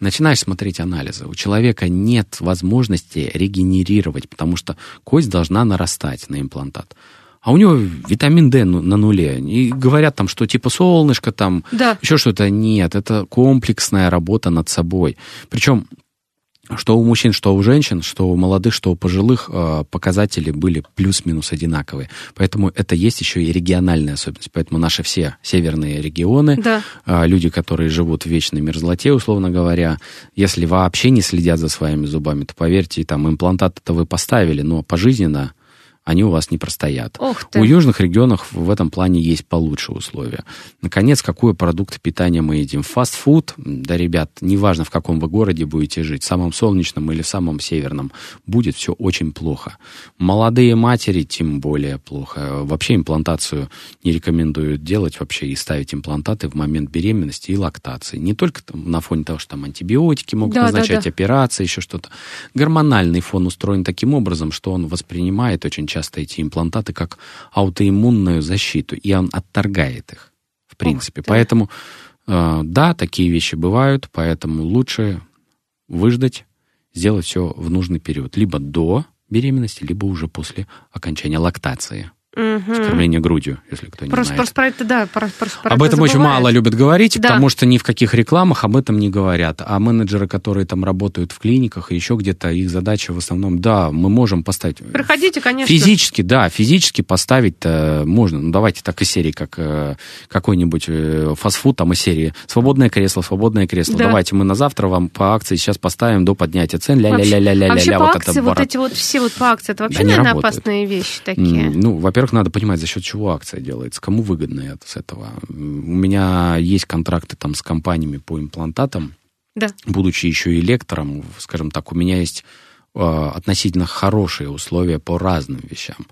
[SPEAKER 3] Начинаешь смотреть анализы. У человека нет возможности регенерировать, потому что кость должна нарастать на имплантат. А у него витамин D ну- на нуле. И говорят там, что типа солнышко там,
[SPEAKER 2] Да.
[SPEAKER 3] еще что-то. Нет, это комплексная работа над собой. Причем что у мужчин, что у женщин, что у молодых, что у пожилых э, показатели были плюс-минус одинаковые. Поэтому это есть еще и региональная особенность. Поэтому наши все северные регионы,
[SPEAKER 2] Да.
[SPEAKER 3] а, люди, которые живут в вечной мерзлоте, условно говоря, если вообще не следят за своими зубами, то поверьте, там имплантаты-то вы поставили, но пожизненно они у вас не простоят. У южных регионов в этом плане есть получше условия. Наконец, какой продукт питания мы едим? Фастфуд, да, ребят, неважно, в каком вы городе будете жить, в самом солнечном или в самом северном, будет все очень плохо. Молодые матери тем более плохо. Вообще имплантацию не рекомендуют делать вообще и ставить имплантаты в момент беременности и лактации. Не только там на фоне того, что там антибиотики могут
[SPEAKER 2] Да, да,
[SPEAKER 3] назначать,
[SPEAKER 2] да.
[SPEAKER 3] операции, еще что-то. Гормональный фон устроен таким образом, что он воспринимает очень часто эти имплантаты как аутоиммунную защиту, и он отторгает их, в принципе.
[SPEAKER 2] ты.
[SPEAKER 3] Поэтому, э, да, такие вещи бывают, поэтому лучше выждать, сделать все в нужный период. Либо до беременности, либо уже после окончания лактации.
[SPEAKER 2] Мгм.
[SPEAKER 3] кормление грудью, если кто не
[SPEAKER 2] Просто,
[SPEAKER 3] знает.
[SPEAKER 2] просто про это, да, про- просто про
[SPEAKER 3] Об
[SPEAKER 2] это
[SPEAKER 3] этом очень
[SPEAKER 2] забывают.
[SPEAKER 3] мало любят говорить,
[SPEAKER 2] Да.
[SPEAKER 3] потому что ни в каких рекламах об этом не говорят. А менеджеры, которые там работают в клиниках и еще где-то, их задача в основном, да, мы можем поставить...
[SPEAKER 2] Приходите, конечно.
[SPEAKER 3] Физически, да, физически поставить-то можно. Ну, давайте так из серии, как э, какой-нибудь э, фастфуд, там из серии «Свободное кресло, свободное кресло».
[SPEAKER 2] Да.
[SPEAKER 3] Давайте мы на завтра вам по акции сейчас поставим до поднятия цен.
[SPEAKER 2] Вообще,
[SPEAKER 3] Ля-ля-ля-ля-ля-ля.
[SPEAKER 2] вообще по
[SPEAKER 3] вот
[SPEAKER 2] акции вот эти вот все вот по акции, это вообще,
[SPEAKER 3] Да
[SPEAKER 2] наверное,
[SPEAKER 3] работает.
[SPEAKER 2] опасные вещи такие.
[SPEAKER 3] Ну, во-первых, надо понимать, за счет чего акция делается, кому выгодно это с этого. У меня есть контракты там с компаниями по имплантатам,
[SPEAKER 2] Да.
[SPEAKER 3] будучи еще и лектором, скажем так, у меня есть э, относительно хорошие условия по разным вещам.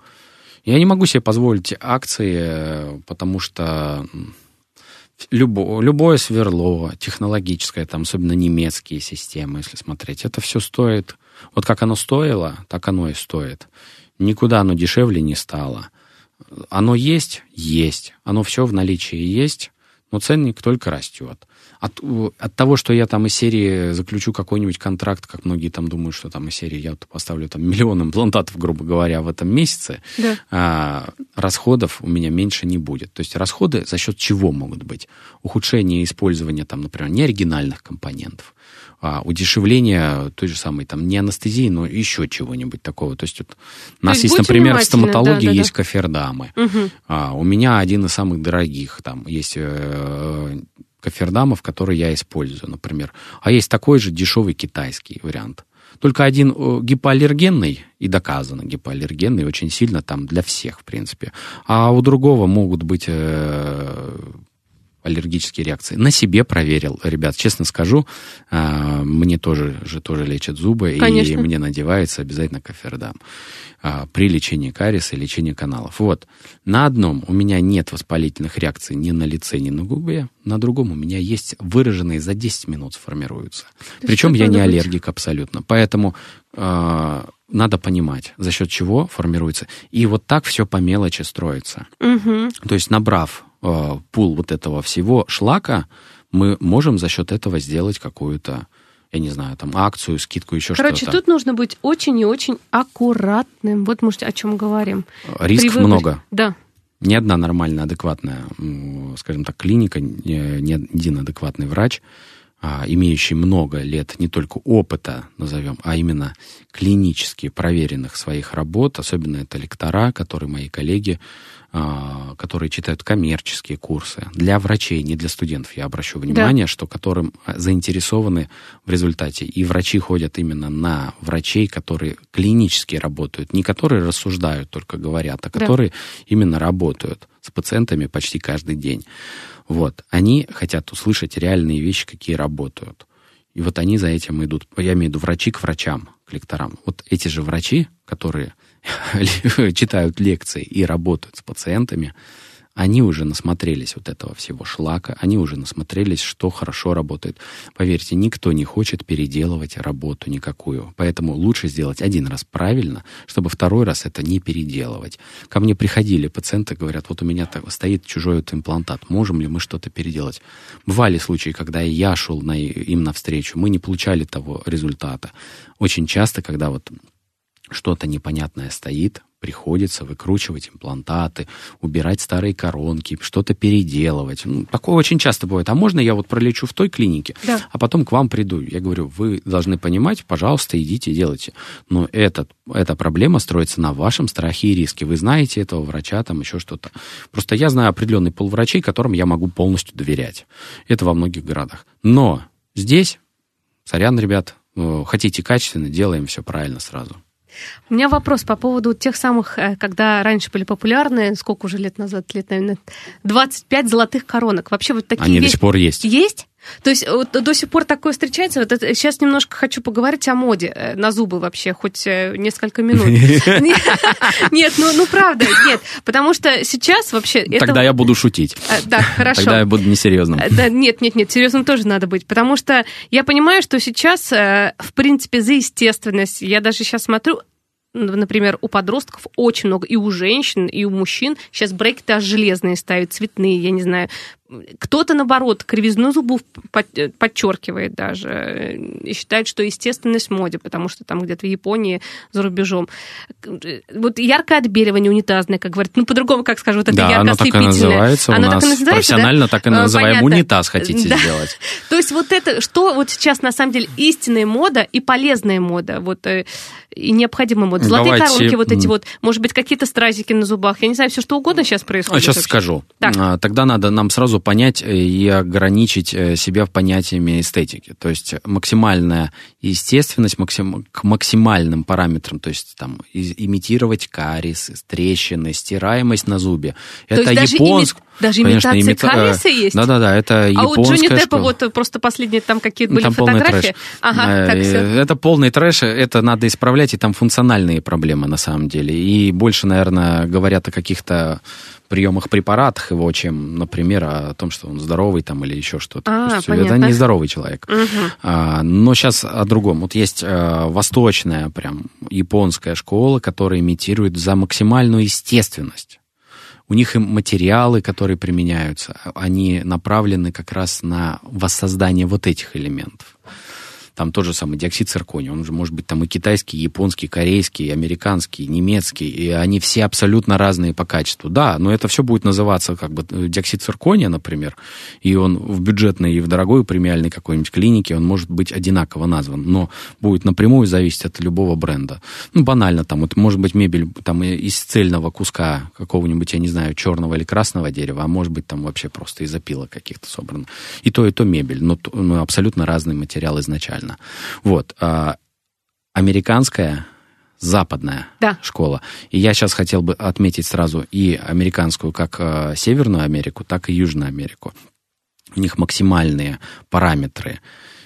[SPEAKER 3] Я не могу себе позволить акции, э, потому что любо- любое сверло технологическое, там, особенно немецкие системы, если смотреть, это все стоит. Вот как оно стоило, так оно и стоит. Никуда оно дешевле не стало. Оно есть? Есть. Оно все в наличии есть, но ценник только растет. От, от того, что я там из серии заключу какой-нибудь контракт, как многие там думают, что там из серии я поставлю там миллион имплантатов, грубо говоря, в этом месяце,
[SPEAKER 2] Да.
[SPEAKER 3] а, расходов у меня меньше не будет. То есть расходы за счет чего могут быть? Ухудшение использования там, например, неоригинальных компонентов, а, удешевление той же самой там не анестезии, но еще чего-нибудь такого. То есть вот у нас
[SPEAKER 2] есть
[SPEAKER 3] есть, например, в стоматологии
[SPEAKER 2] да, да,
[SPEAKER 3] есть
[SPEAKER 2] да.
[SPEAKER 3] кофердамы.
[SPEAKER 2] Мгм.
[SPEAKER 3] А, у меня один из самых дорогих там есть э, кофердамов, который я использую, например. А есть такой же дешевый китайский вариант. Только один э, гипоаллергенный, и доказано гипоаллергенный очень сильно там для всех, в принципе. А у другого могут быть э, аллергические реакции. На себе проверил, ребят, честно скажу, а, мне тоже же тоже лечат зубы, и
[SPEAKER 2] Конечно.
[SPEAKER 3] мне надевается обязательно кофердам а, при лечении кариеса и лечении каналов. Вот. На одном у меня нет воспалительных реакций ни на лице, ни на губе, на другом у меня есть выраженные за 10 минут сформируются.
[SPEAKER 2] есть
[SPEAKER 3] Причем я не
[SPEAKER 2] быть?
[SPEAKER 3] аллергик абсолютно. Поэтому а, надо понимать, за счет чего формируется. И вот так все по мелочи строится.
[SPEAKER 2] Мгм.
[SPEAKER 3] То есть, набрав э, пул вот этого всего шлака, мы можем за счет этого сделать какую-то, я не знаю, там акцию, скидку, еще
[SPEAKER 2] Короче,
[SPEAKER 3] что-то.
[SPEAKER 2] тут нужно быть очень и очень аккуратным. Вот, может, о чем говорим.
[SPEAKER 3] Риск
[SPEAKER 2] выборе-
[SPEAKER 3] много.
[SPEAKER 2] Да.
[SPEAKER 3] Ни одна нормальная, адекватная, скажем так, клиника, ни один адекватный врач, а, имеющий много лет не только опыта, назовем, а именно клинически проверенных своих работ, особенно это лектора, которые мои коллеги, которые читают коммерческие курсы. Для врачей, не для студентов, я обращу внимание, что которым а, заинтересованы в результате. И врачи ходят именно на врачей, которые клинически работают, не которые рассуждают, только говорят, а
[SPEAKER 2] Да.
[SPEAKER 3] которые именно работают с пациентами почти каждый день. Вот. Они хотят услышать реальные вещи, какие работают. И вот они за этим идут. Я имею в виду врачи к врачам, к лекторам. Вот эти же врачи, которые читают лекции и работают с пациентами, они уже насмотрелись вот этого всего шлака, они уже насмотрелись, что хорошо работает. Поверьте, никто не хочет переделывать работу никакую. Поэтому лучше сделать один раз правильно, чтобы второй раз это не переделывать. Ко мне приходили пациенты, говорят, вот у меня так стоит чужой вот имплантат, можем ли мы что-то переделать? Бывали случаи, когда я шел на, им навстречу, мы не получали того результата. Очень часто, когда вот что-то непонятное стоит, приходится выкручивать имплантаты, убирать старые коронки, что-то переделывать. Ну, такое очень часто бывает. А можно я вот пролечу в той клинике,
[SPEAKER 2] Да.
[SPEAKER 3] а потом к вам приду? Я говорю, вы должны понимать, пожалуйста, идите, делайте. Но этот, эта проблема строится на вашем страхе и риске. Вы знаете этого врача, там еще что-то. Просто я знаю определенный пол врачей, которым я могу полностью доверять. Это во многих городах. Но здесь, сорян, ребят, э, хотите качественно, делаем все правильно сразу.
[SPEAKER 2] У меня вопрос по поводу тех самых, э, когда раньше были популярны, сколько уже лет назад, лет, наверное, 25 золотых коронок. Вообще вот такие
[SPEAKER 3] Они до
[SPEAKER 2] вещи-
[SPEAKER 3] сих пор есть.
[SPEAKER 2] Есть? То есть вот до сих пор такое встречается. Вот это, сейчас немножко хочу поговорить о моде э, на зубы вообще, хоть э, несколько минут. Нет, ну, ну правда, нет. Потому что сейчас вообще...
[SPEAKER 3] Тогда я буду шутить.
[SPEAKER 2] Э, Да, хорошо.
[SPEAKER 3] Тогда я буду несерьезным.
[SPEAKER 2] Да, нет, нет, нет, серьезно тоже надо быть, потому что я понимаю, что сейчас, в принципе, за естественность, я даже сейчас смотрю, например, у подростков очень много, и у женщин, и у мужчин сейчас брекеты аж железные ставят, цветные, я не знаю, кто-то, наоборот, кривизну зубов подчеркивает даже и считает, что естественность в моде, потому что там где-то в Японии, за рубежом. Вот яркое отбеливание унитазное, как говорят, ну, по-другому, как скажу, вот это
[SPEAKER 3] да,
[SPEAKER 2] ярко
[SPEAKER 3] оно так и называется
[SPEAKER 2] оно
[SPEAKER 3] у нас.
[SPEAKER 2] Так и называется,
[SPEAKER 3] профессионально
[SPEAKER 2] да?
[SPEAKER 3] так и называем.
[SPEAKER 2] Понятно.
[SPEAKER 3] Унитаз хотите
[SPEAKER 2] да.
[SPEAKER 3] сделать.
[SPEAKER 2] То есть вот это, что вот сейчас на самом деле истинная мода и полезная мода, вот э, и необходимая мода. Золотые
[SPEAKER 3] Давайте...
[SPEAKER 2] коронки вот эти вот, может быть, какие-то стразики на зубах, я не знаю, все что угодно сейчас происходит.
[SPEAKER 3] Сейчас
[SPEAKER 2] вообще.
[SPEAKER 3] скажу.
[SPEAKER 2] Так.
[SPEAKER 3] А, Тогда надо нам сразу понять э, и ограничить э, себя в понятиями эстетики. То есть максимальная естественность максим... к максимальным параметрам, то есть там имитировать кариес, трещины, стираемость на зубе.
[SPEAKER 2] То
[SPEAKER 3] это японск...
[SPEAKER 2] ими- даже
[SPEAKER 3] Конечно,
[SPEAKER 2] имитация
[SPEAKER 3] имита-
[SPEAKER 2] кариеса есть?
[SPEAKER 3] Да-да-да, это
[SPEAKER 2] А у
[SPEAKER 3] японская
[SPEAKER 2] Джонни Деппа
[SPEAKER 3] школа.
[SPEAKER 2] вот просто последние там какие-то
[SPEAKER 3] Ну,
[SPEAKER 2] были
[SPEAKER 3] там
[SPEAKER 2] фотографии. Ага,
[SPEAKER 3] Э,
[SPEAKER 2] так все.
[SPEAKER 3] Это полный трэш, это надо исправлять, и там функциональные проблемы на самом деле. И больше, наверное, говорят о каких-то приемах препаратах его, чем, например, о том, что он здоровый там или еще что-то.
[SPEAKER 2] А,
[SPEAKER 3] есть это не здоровый человек. А, но сейчас о другом. Вот есть э, восточная, прям японская школа, которая имитирует за максимальную естественность. У них и материалы, которые применяются, они направлены как раз на воссоздание вот этих элементов. Там тот же самый диоксид циркония, он же может быть там и китайский, и японский, и корейский, и американский, и немецкий, и они все абсолютно разные по качеству. Да, но это все будет называться как бы э, диоксид циркония, например, и он в бюджетной и в дорогой премиальной какой-нибудь клинике, он может быть одинаково назван, но будет напрямую зависеть от любого бренда. Ну, банально, там, вот может быть мебель там и- из цельного куска какого-нибудь, я не знаю, черного или красного дерева, а может быть там вообще просто из опилок каких-то собрано. И то, и то мебель, но, т- ну, абсолютно разный материал изначально. Вот. а американская западная
[SPEAKER 2] Да.
[SPEAKER 3] школа. И я сейчас хотел бы отметить сразу и американскую, как э, Северную Америку, так и Южную Америку. У них максимальные параметры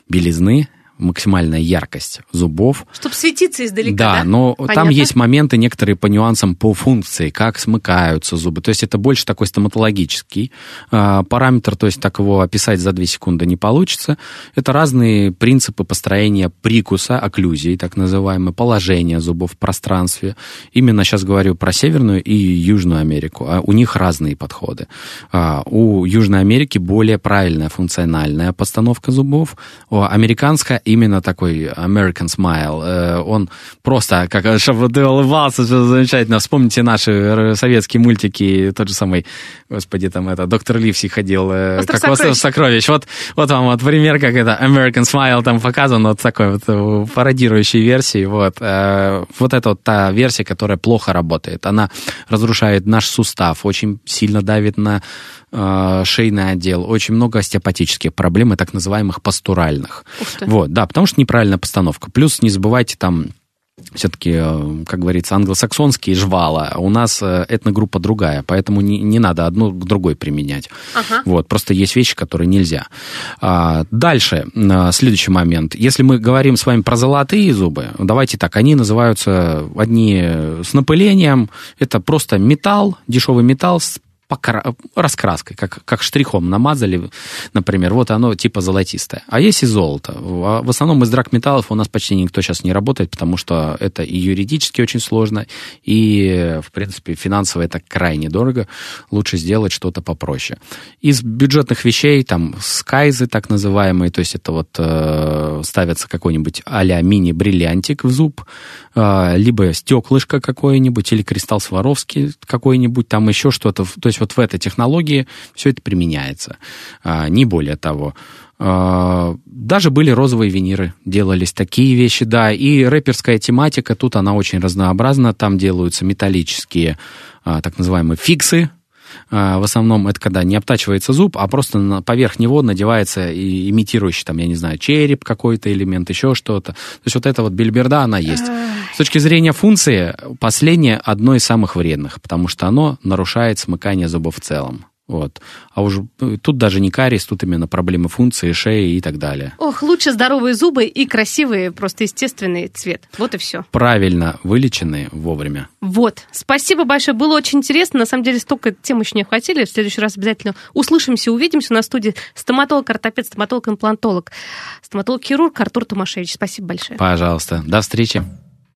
[SPEAKER 3] белизны, максимальная яркость зубов,
[SPEAKER 2] Чтобы светиться издалека,
[SPEAKER 3] да,
[SPEAKER 2] да?
[SPEAKER 3] но там
[SPEAKER 2] Понятно.
[SPEAKER 3] есть моменты некоторые по нюансам по функции, как смыкаются зубы. То есть это больше такой стоматологический а, параметр, то есть так его описать за 2 секунды не получится. Это разные принципы построения прикуса, окклюзии, так называемое, положение зубов в пространстве. Именно сейчас говорю про Северную и Южную Америку. А у них разные подходы. А, у Южной Америки более правильная функциональная постановка зубов. У американская именно такой American Smile. Э, Он просто, как чтобы ты улыбался, что замечательно. Вспомните наши советские мультики, тот же самый, господи, там это, доктор Ливси ходил, э,
[SPEAKER 2] Остров
[SPEAKER 3] как
[SPEAKER 2] сокровищ.
[SPEAKER 3] сокровищ. Вот, вот вам вот пример, как это American Smile там показан, вот такой вот э, пародирующей версии. Вот, вот это вот та версия, которая плохо работает. Она разрушает наш сустав, очень сильно давит на шейный отдел, очень много остеопатических проблем, и так называемых
[SPEAKER 2] ты.
[SPEAKER 3] Вот, да, потому что неправильная постановка. Плюс не забывайте там все-таки, э, как говорится, англосаксонские жвала, у нас э, этногруппа другая, поэтому не, не надо одну к другой применять.
[SPEAKER 2] Ага.
[SPEAKER 3] Вот, просто есть вещи, которые нельзя. А, дальше, а, следующий момент. Если мы говорим с вами про золотые зубы, давайте так, они называются одни с напылением, это просто металл, дешевый металл с покра- раскраской, как, как штрихом намазали, например, вот оно типа золотистое. А есть и золото. В в основном из драгметаллов у нас почти никто сейчас не работает, потому что это и юридически очень сложно, и, в принципе, финансово это крайне дорого. Лучше сделать что-то попроще. Из бюджетных вещей, там, скайзы так называемые, то есть это вот э, ставится какой-нибудь а-ля мини-бриллиантик в зуб, э, либо стеклышко какое-нибудь, или кристалл Сваровский какой-нибудь, там еще что-то. То есть вот в этой технологии все это применяется. А, не более того. А, Даже были розовые виниры, делались такие вещи, да. И рэперская тематика, тут она очень разнообразна. Там делаются металлические а, так называемые фиксы, в основном это когда не обтачивается зуб, а просто поверх него надевается и имитирующий, там, я не знаю, череп какой-то элемент, еще что-то. То есть вот эта вот бельберда, она есть. С точки зрения функции, последнее одно из самых вредных, потому что оно нарушает смыкание зубов в целом. Вот. А уже э, тут даже не кариес, тут именно проблемы функции, шеи и так далее.
[SPEAKER 2] Ох, лучше здоровые зубы и красивые, просто естественный цвет. Вот и все.
[SPEAKER 3] Правильно вылеченные вовремя.
[SPEAKER 2] Вот. Спасибо большое. Было очень интересно. На самом деле, столько тем еще не охватили. В следующий раз обязательно услышимся, увидимся на студии. Стоматолог, ортопед, стоматолог, имплантолог, стоматолог-хирург Артур Томашевич. Спасибо большое.
[SPEAKER 3] Пожалуйста. До встречи.